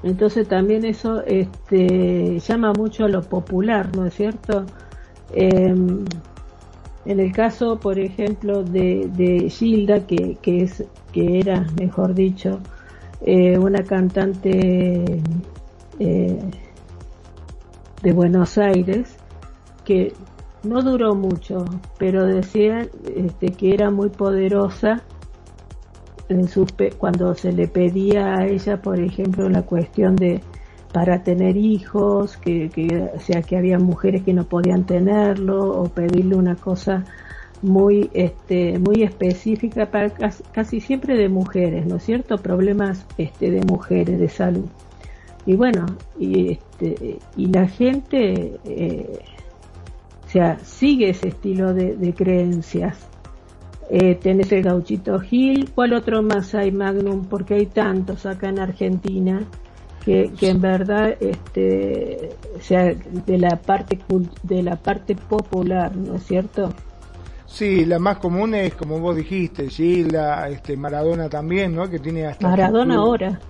[SPEAKER 5] Entonces también eso este, llama mucho a lo popular, ¿no es cierto? Em, en el caso, por ejemplo, de, de Gilda, que, que, es, que era, mejor dicho, eh, una cantante eh, de Buenos Aires, que no duró mucho, pero decían este, que era muy poderosa en sus cuando se le pedía a ella, por ejemplo, la cuestión de para tener hijos, que, que, o sea, que había mujeres que no podían tenerlo, o pedirle una cosa muy, este, muy específica para casi, siempre de mujeres, ¿no es cierto? Problemas, este, de mujeres, de salud. Y bueno, y este, y la gente, eh, o sea, sigue ese estilo de, creencias. Eh, tenés el gauchito Gil, ¿cuál otro más hay Magnum? Porque hay tantos acá en Argentina que, que en verdad, este, o sea, de la parte de la parte popular, ¿no es cierto?
[SPEAKER 3] Sí, la más común es como vos dijiste, Gilda, este Maradona también, ¿no? Que tiene hasta
[SPEAKER 5] Maradona ahora.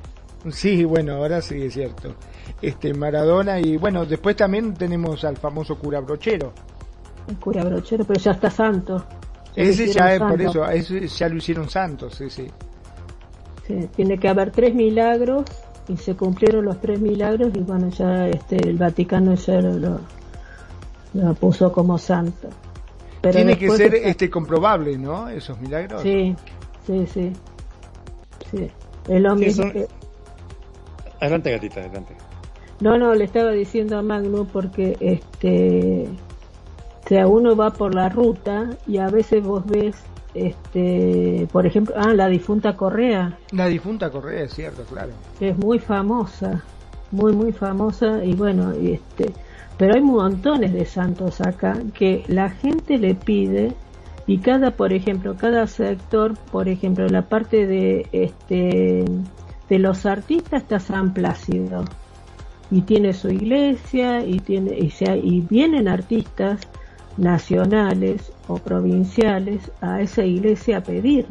[SPEAKER 3] Sí, bueno, ahora sí es cierto. Este Maradona y bueno, después también tenemos al famoso cura brochero.
[SPEAKER 5] El cura brochero, pero ya está santo.
[SPEAKER 3] ese ya es por eso, ese ya lo hicieron santos, sí, sí.
[SPEAKER 5] Sí, tiene que haber tres milagros y se cumplieron los tres milagros y bueno, ya este el Vaticano ya lo, lo, puso como santo.
[SPEAKER 3] Pero Tiene que ser este comprobable, ¿no? Esos milagros.
[SPEAKER 5] Sí, sí, sí. sí. Es lo mismo que
[SPEAKER 1] Adelante, gatita, adelante.
[SPEAKER 5] No, no, le estaba diciendo a Magno porque este o sea, uno va por la ruta y a veces vos ves este, por ejemplo, ah, la difunta Correa.
[SPEAKER 3] La difunta Correa, es cierto, claro.
[SPEAKER 5] Es muy famosa, muy muy famosa y bueno, y este, pero hay montones de santos acá que la gente le pide y cada, por ejemplo, cada sector, por ejemplo, la parte de este de los artistas está San Plácido y tiene su iglesia y tiene y, sea, y vienen artistas nacionales o provinciales a esa iglesia a pedir.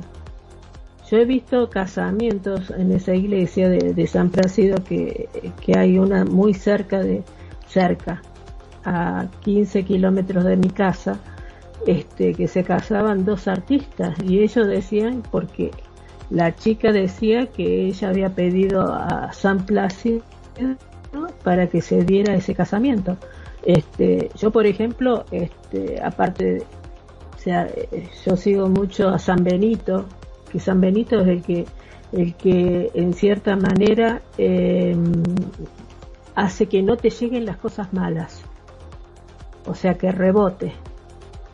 [SPEAKER 5] Yo he visto casamientos en esa iglesia de, San Plácido que, que, hay una muy cerca de cerca a 15 kilómetros de mi casa este que se casaban dos artistas y ellos decían porque la chica decía que ella había pedido a San Plácido para que se diera ese casamiento. Este, yo por ejemplo, este, aparte, o sea, yo sigo mucho a San Benito, que San Benito es el que, el que en cierta manera em, hace que no te lleguen las cosas malas, o sea, que rebote.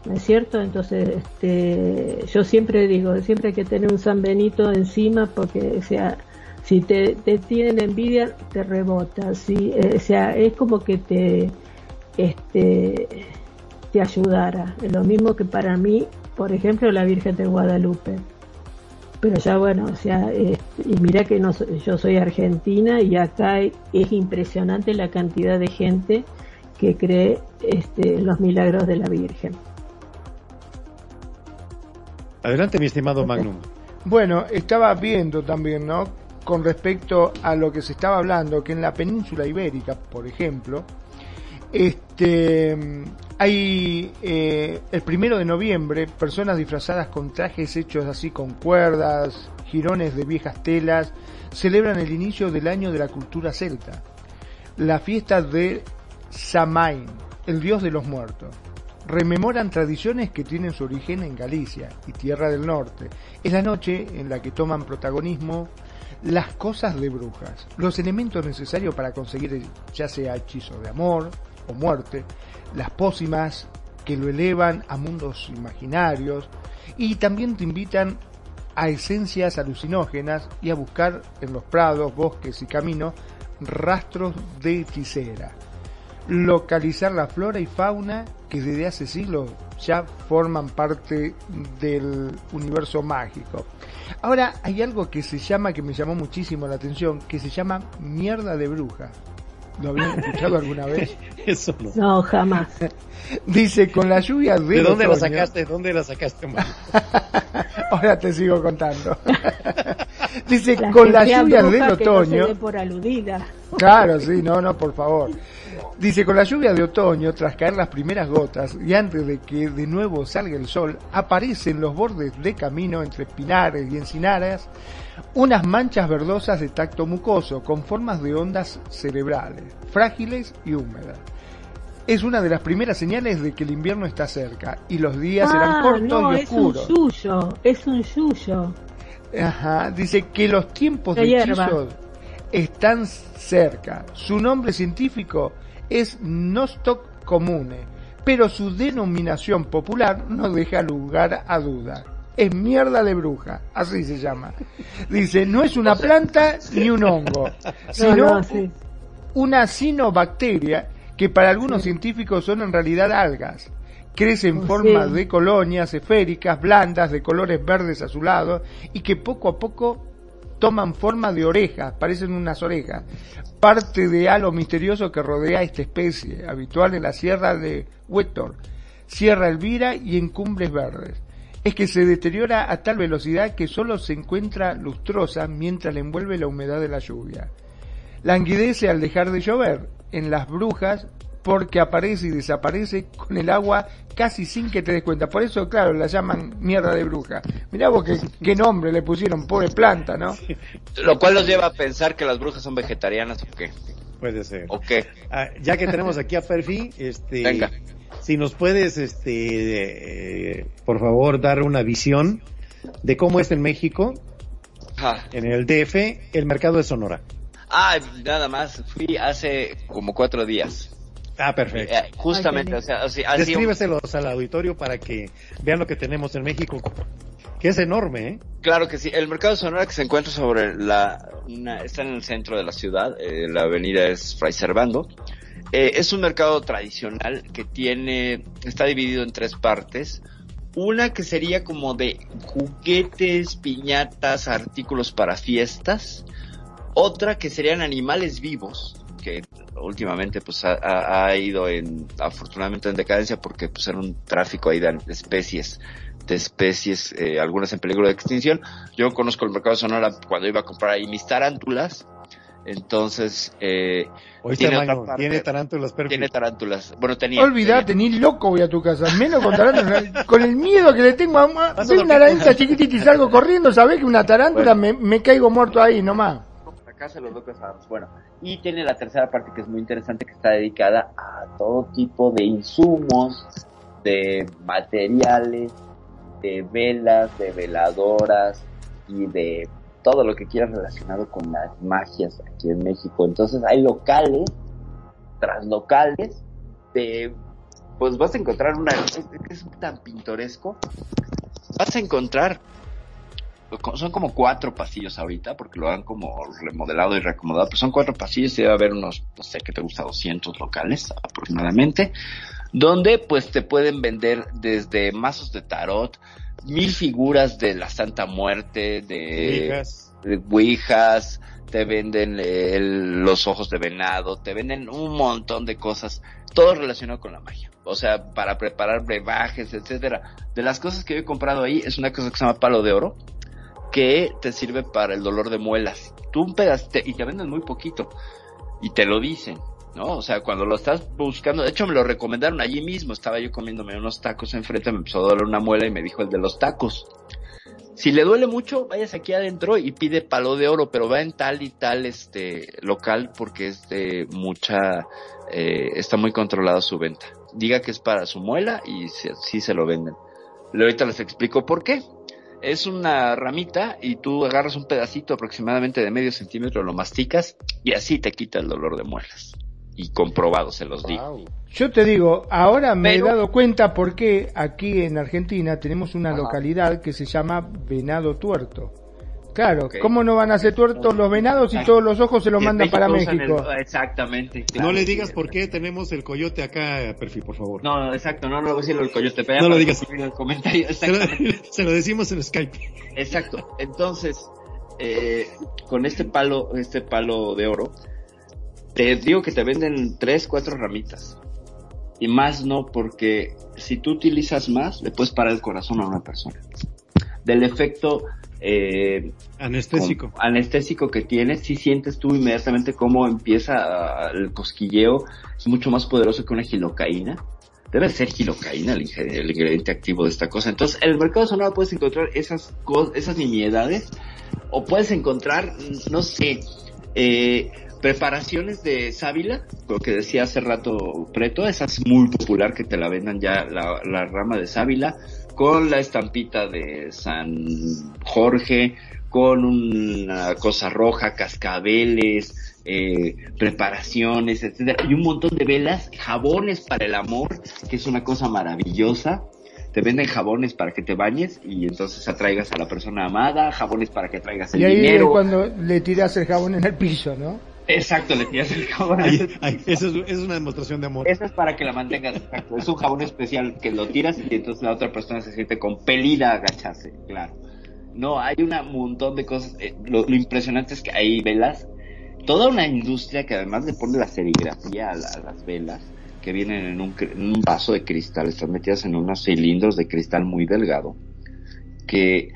[SPEAKER 5] ¿no es cierto? Entonces, este, yo siempre digo, siempre hay que tener un San Benito encima porque, o sea, si te, tienen envidia, te rebota, ¿sí? Eh, o sea, es como que te, este, te ayudara. Es lo mismo que para mí, por ejemplo, la Virgen de Guadalupe. Pero ya bueno, o sea, y mira que no, yo soy argentina y acá es impresionante la cantidad de gente que cree este, los milagros de la Virgen.
[SPEAKER 1] Adelante, mi estimado Magnum.
[SPEAKER 3] Bueno, estaba viendo también, ¿no? Con respecto a lo que se estaba hablando, que en la península ibérica, por ejemplo, este, hay eh, el primero de noviembre personas disfrazadas con trajes hechos así con cuerdas, jirones de viejas telas, celebran el inicio del año de la cultura celta, la fiesta de Samain, el dios de los muertos rememoran tradiciones que tienen su origen en Galicia y Tierra del Norte. Es la noche en la que toman protagonismo las cosas de brujas, los elementos necesarios para conseguir ya sea hechizo de amor o muerte, las pócimas que lo elevan a mundos imaginarios y también te invitan a esencias alucinógenas y a buscar en los prados, bosques y caminos rastros de hechicera. Localizar la flora y fauna que desde hace siglos ya forman parte del universo mágico. Ahora hay algo que se llama, que me llamó muchísimo la atención, que se llama mierda de bruja. ¿Lo habían <laughs> escuchado alguna vez? <laughs>
[SPEAKER 1] Eso no.
[SPEAKER 5] No, jamás. <laughs>
[SPEAKER 3] Dice, con la lluvia de
[SPEAKER 1] ¿De dónde la
[SPEAKER 3] otoño-
[SPEAKER 1] sacaste? ¿De dónde la sacaste?
[SPEAKER 3] Ahora te sigo contando. Dice,
[SPEAKER 5] La
[SPEAKER 3] con lluvias
[SPEAKER 5] bruja
[SPEAKER 3] del
[SPEAKER 5] que no se
[SPEAKER 3] otoño,
[SPEAKER 5] dé por aludida.
[SPEAKER 3] Claro, sí, no, no, por favor. Dice, con la lluvia de otoño, tras caer las primeras gotas y antes de que de nuevo salga el sol, aparecen los bordes de camino entre pinares y encinaras unas manchas verdosas de tacto mucoso con formas de ondas cerebrales, frágiles y húmedas. Es una de las primeras señales de que el invierno está cerca y los días serán
[SPEAKER 5] Ah,
[SPEAKER 3] cortos
[SPEAKER 5] no,
[SPEAKER 3] y
[SPEAKER 5] es un
[SPEAKER 3] oscuros.
[SPEAKER 5] yuyo, es un yuyo.
[SPEAKER 3] Ajá, dice que los tiempos
[SPEAKER 5] La
[SPEAKER 3] de
[SPEAKER 5] hierba.
[SPEAKER 3] hechizos están cerca. Su nombre científico es Nostoc comune, pero su denominación popular no deja lugar a duda. Es mierda de bruja, así se llama. Dice, no es una planta ni un hongo, <laughs> sino una cinobacteria que para algunos científicos son en realidad algas. Crece en
[SPEAKER 5] Oh,
[SPEAKER 3] forma
[SPEAKER 5] sí.
[SPEAKER 3] de colonias esféricas, blandas, de colores verdes azulados y que poco a poco toman forma de orejas, parecen unas orejas. Parte de halo misterioso que rodea esta especie, habitual en la sierra de Huétor, Sierra Elvira y en cumbres verdes. Es que se deteriora a tal velocidad que solo se encuentra lustrosa mientras le envuelve la humedad de la lluvia languidece al dejar de llover en las brujas porque aparece y desaparece con el agua casi sin que te des cuenta. Por eso, claro, la llaman mierda de bruja. Mirá vos qué, qué nombre le pusieron, pobre planta, ¿no?
[SPEAKER 2] Lo cual nos lleva a pensar que las brujas son vegetarianas o qué.
[SPEAKER 1] Puede ser.
[SPEAKER 2] ¿O qué?
[SPEAKER 1] Ah, ya que tenemos aquí a Perfi, este,
[SPEAKER 2] Venga.
[SPEAKER 1] si nos puedes, este, eh, por favor, dar una visión de cómo es en México,
[SPEAKER 2] Ah,
[SPEAKER 1] en el DF, el mercado de Sonora.
[SPEAKER 2] ah, nada más. Fui hace como cuatro días.
[SPEAKER 1] Ah, perfecto.
[SPEAKER 2] Eh, justamente,
[SPEAKER 5] Ay,
[SPEAKER 2] o sea, así, así-
[SPEAKER 1] Descríbeselos al auditorio para que vean lo que tenemos en México, que es enorme, ¿eh?
[SPEAKER 2] Claro que sí. El mercado de Sonora que se encuentra sobre la, una- está en el centro de la ciudad, eh, la avenida es Fray Servando. Eh, es un mercado tradicional que tiene, está dividido en tres partes. Una que sería como de juguetes, piñatas, artículos para fiestas. Otra que serían animales vivos, que últimamente pues ha, ido en, afortunadamente en decadencia porque pues era un tráfico ahí de especies, de especies, eh, algunas en peligro de extinción. Yo conozco el mercado de Sonora cuando iba a comprar ahí mis tarántulas. Entonces, eh,
[SPEAKER 1] Oíste,
[SPEAKER 2] Tiene
[SPEAKER 1] Mayo,
[SPEAKER 2] otra parte.
[SPEAKER 1] tiene tarántulas Perfi.
[SPEAKER 2] tiene tarántulas. Bueno, tenía.
[SPEAKER 3] Olvídate,
[SPEAKER 2] tenía.
[SPEAKER 3] ni loco voy a tu casa, menos con tarántulas. <laughs> Con el miedo que le tengo a... Una arañita chiquitita y salgo corriendo, ¿sabés que una tarántula me, me caigo muerto ahí nomás?
[SPEAKER 6] Acá se los doy pesados. Bueno, y tiene la tercera parte que es muy interesante, que está dedicada a todo tipo de insumos, de materiales, de velas, de veladoras y de todo lo que quieras relacionado con las magias aquí en México. Entonces hay locales, tras locales, de, pues vas a encontrar una, es, es tan pintoresco,
[SPEAKER 2] Vas a encontrar. Son como cuatro pasillos ahorita, porque lo han como remodelado y reacomodado, pero son cuatro pasillos y debe haber unos, no sé, que te gusta, 200 locales aproximadamente, donde pues te pueden vender desde mazos de tarot, mil figuras de la Santa Muerte, de,
[SPEAKER 1] Hijas.
[SPEAKER 2] ouijas, te venden el- los ojos de venado, te venden un montón de cosas, todo relacionado con la magia. O sea, para preparar brebajes, etcétera. De las cosas que yo he comprado ahí es una cosa que se llama palo de oro, que te sirve para el dolor de muelas. Tú un pedacito, y te venden muy poquito, y te lo dicen, ¿no? O sea, cuando lo estás buscando, de hecho me lo recomendaron allí mismo, estaba yo comiéndome unos tacos enfrente, me empezó a doler una muela y me dijo el de los tacos. Si le duele mucho, vayas aquí adentro y pide palo de oro, pero va en tal y tal este local porque es de mucha, eh, está muy controlada su venta. Diga que es para su muela y sí, sí se lo venden. Pero ahorita les explico por qué. Es una ramita y tú agarras un pedacito aproximadamente de medio centímetro, lo masticas y así te quita el dolor de muelas. y comprobado, se los digo.
[SPEAKER 3] Yo te digo, ahora me he dado cuenta por qué aquí en Argentina tenemos una localidad que se llama Venado Tuerto. Claro, ¿cómo no van a ser tuertos los venados y todos los ojos se los mandan para México?
[SPEAKER 2] exactamente.
[SPEAKER 1] no le digas por qué tenemos el coyote acá, perfil, por favor.
[SPEAKER 2] No, exacto, no, no lo voy a decir el coyote.
[SPEAKER 1] no lo digas.
[SPEAKER 2] En el comentario,
[SPEAKER 1] se, lo, <laughs> se lo decimos en Skype.
[SPEAKER 2] Exacto. Entonces, eh, con este palo, este palo de oro, te digo que te venden tres, cuatro ramitas. Y más no, porque si tú utilizas más, le puedes parar el corazón a una persona. Del efecto eh,
[SPEAKER 1] anestésico.
[SPEAKER 2] anestésico que tienes, si sientes tú inmediatamente cómo empieza el cosquilleo, es mucho más poderoso que una gilocaína. Debe ser gilocaína el, ingrediente activo de esta cosa. Entonces, en el mercado sonoro puedes encontrar esas, esas nimiedades o puedes encontrar, no sé, eh, preparaciones de sábila, lo que decía hace rato Preto, esa es muy popular que te la vendan ya la, la rama de sábila, con la estampita de San Jorge, con una cosa roja, cascabeles, eh, preparaciones, etcétera, y un montón de velas, jabones para el amor, que es una cosa maravillosa. Te venden jabones para que te bañes y entonces atraigas a la persona amada, jabones para que traigas el
[SPEAKER 3] y ahí
[SPEAKER 2] dinero.
[SPEAKER 3] Cuando le tiras el jabón en el piso, ¿no?
[SPEAKER 2] Exacto, le tiras el jabón.
[SPEAKER 1] eso es, una demostración de amor.
[SPEAKER 2] Eso es para que la mantengas, exacto. Es un jabón especial que lo tiras y entonces la otra persona se siente compelida a agacharse, claro. No, hay un montón de cosas. Eh, lo, impresionante es que hay velas, toda una industria que además le pone la serigrafía a, las velas, que vienen en un, en un vaso de cristal, están metidas en unos cilindros de cristal muy delgado, que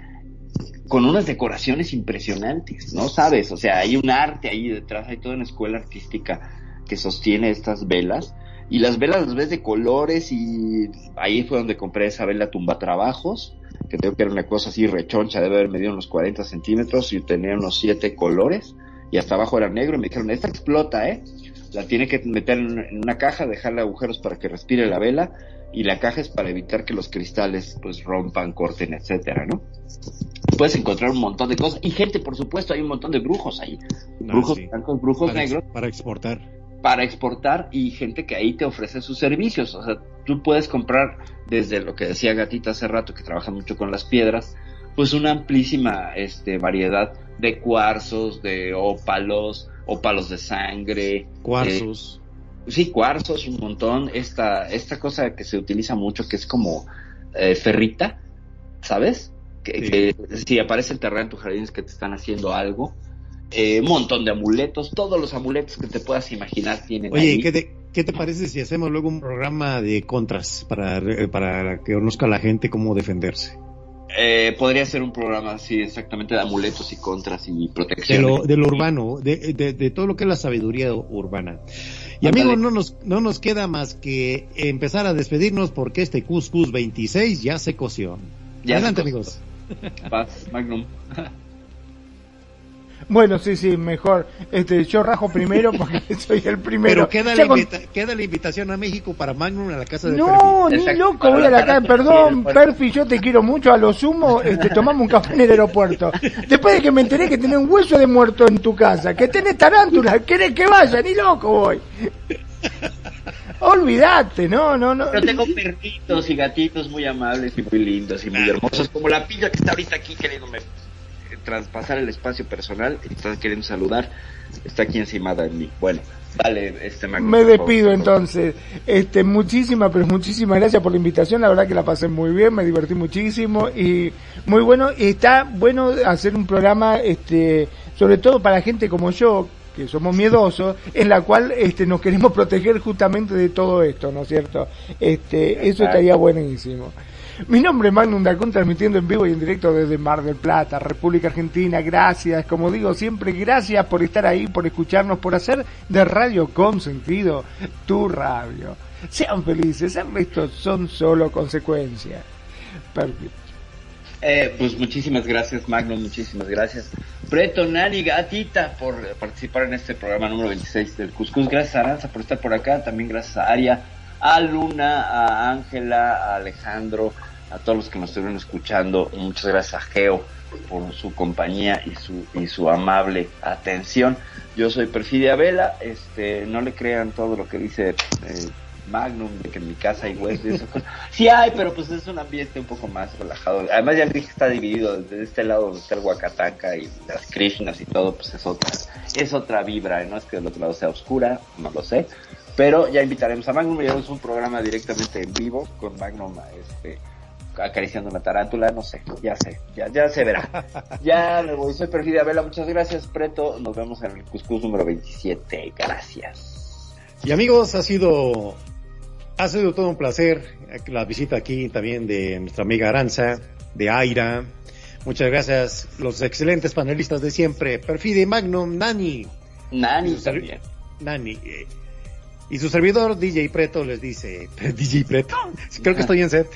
[SPEAKER 2] con unas decoraciones impresionantes, ¿no? Sabes, o sea, hay un arte ahí detrás, hay toda una escuela artística que sostiene estas velas y las velas las ves de colores y ahí fue donde compré esa vela tumba trabajos, que tengo que era una cosa así rechoncha, debe haber medido unos 40 centímetros y tenía unos 7 colores y hasta abajo era negro y me dijeron, esta explota, ¿eh? La tiene que meter en una caja, dejarle agujeros para que respire la vela y la caja es para evitar que los cristales pues rompan, corten, etcétera, ¿no? Puedes encontrar un montón de cosas y gente, por supuesto, hay un montón de brujos ahí, ah, brujos blancos, brujos negros.
[SPEAKER 1] para exportar,
[SPEAKER 2] para exportar y gente que ahí te ofrece sus servicios, o sea, tú puedes comprar desde lo que decía Gatita hace rato que trabaja mucho con las piedras, pues una amplísima este variedad de cuarzos, de ópalos, ópalos de sangre,
[SPEAKER 1] cuarzos
[SPEAKER 2] sí, cuarzos, un montón. Esta, esta cosa que se utiliza mucho, que es como eh, ferrita, ¿sabes? Que, si aparece el terreno en tu jardín es que te están haciendo algo. Eh, un montón de amuletos, todos los amuletos que te puedas imaginar tienen.
[SPEAKER 1] Oye, ¿qué te, ¿qué te parece si hacemos luego un programa de contras para, para que conozca la gente cómo defenderse?
[SPEAKER 2] Eh, podría ser un programa así exactamente de amuletos y contras y protección.
[SPEAKER 1] De lo, de lo urbano, de, de, de, todo lo que es la sabiduría urbana. Y amigos, no nos, no nos queda más que empezar a despedirnos porque este Cuscus 26 ya se coció. Adelante, amigos.
[SPEAKER 2] Paz, Magnum.
[SPEAKER 3] Bueno, sí, sí, mejor. Este, yo rajo primero porque <laughs> soy el primero.
[SPEAKER 1] Pero queda, la, queda la invitación a México para Magnum a la casa de
[SPEAKER 3] No, ni loco, voy a la casa. Perdón, Perfi, yo te quiero mucho. A lo sumo, este, tomamos un café en el aeropuerto. Después de que me enteré que tenés un hueso de muerto en tu casa, que tenés tarántula, ¿querés que vaya? Ni loco voy. Olvídate, no, no, no.
[SPEAKER 2] Pero tengo perritos y gatitos muy amables y muy lindos y muy hermosos, como la pilla que está ahorita aquí queriéndome traspasar el espacio personal y está queriendo saludar, está aquí encima de mí. Bueno, vale, este
[SPEAKER 3] Me despido entonces. Este, muchísimas, pero muchísimas gracias por la invitación. La verdad que la pasé muy bien, me divertí muchísimo y muy bueno. Y está bueno hacer un programa, este, sobre todo para gente como yo, que somos miedosos, en la cual este, nos queremos proteger justamente de todo esto, ¿no es cierto? Este, eso estaría buenísimo. Mi nombre es Magnum Dacun, transmitiendo en vivo y en directo desde Mar del Plata, República Argentina. Gracias, como digo siempre, gracias por estar ahí, por escucharnos, por hacer de Radio con sentido tu radio. Sean felices, el resto son solo consecuencias. Perfecto.
[SPEAKER 2] Eh, pues muchísimas gracias, Magnum, muchísimas gracias. Preto, Nani, Gatita, por participar en este programa número 26 del Cuscus. Gracias a Aranza por estar por acá, también gracias a Aria, a Luna, a Ángela, a Alejandro, a todos los que nos estuvieron escuchando. Muchas gracias a Geo por su compañía y su, y su amable atención. Yo soy Perfidia Vela, este, no le crean todo lo que dice eh, Magnum, de que en mi casa hay eso. <laughs> sí hay, pero pues es un ambiente un poco más relajado. Además ya dije que está dividido, desde este lado donde está el Huacatanca y las Krishnas y todo, pues es otra, es otra vibra, no es que del otro lado sea oscura, no lo sé, pero ya invitaremos a Magnum, es un programa directamente en vivo con Magnum, este, acariciando una tarántula, no sé, ya sé, ya, ya se verá. <laughs> Ya me voy, soy Perfidia Vela, muchas gracias, Preto, nos vemos en el Cuscus número 27, gracias.
[SPEAKER 1] Y amigos, ha sido ha sido todo un placer la visita aquí también de nuestra amiga Aranza, de Aira. Muchas gracias, los excelentes panelistas de siempre, Perfide Magnum, Nani.
[SPEAKER 2] Nani también.
[SPEAKER 1] Nani. Y su servidor DJ Preto les dice, <laughs> DJ Preto, creo que estoy en set.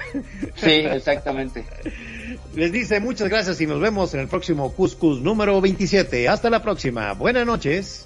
[SPEAKER 2] Sí, exactamente. <laughs>
[SPEAKER 1] Les dice muchas gracias y nos vemos en el próximo Cuscus número 27. Hasta la próxima. Buenas noches.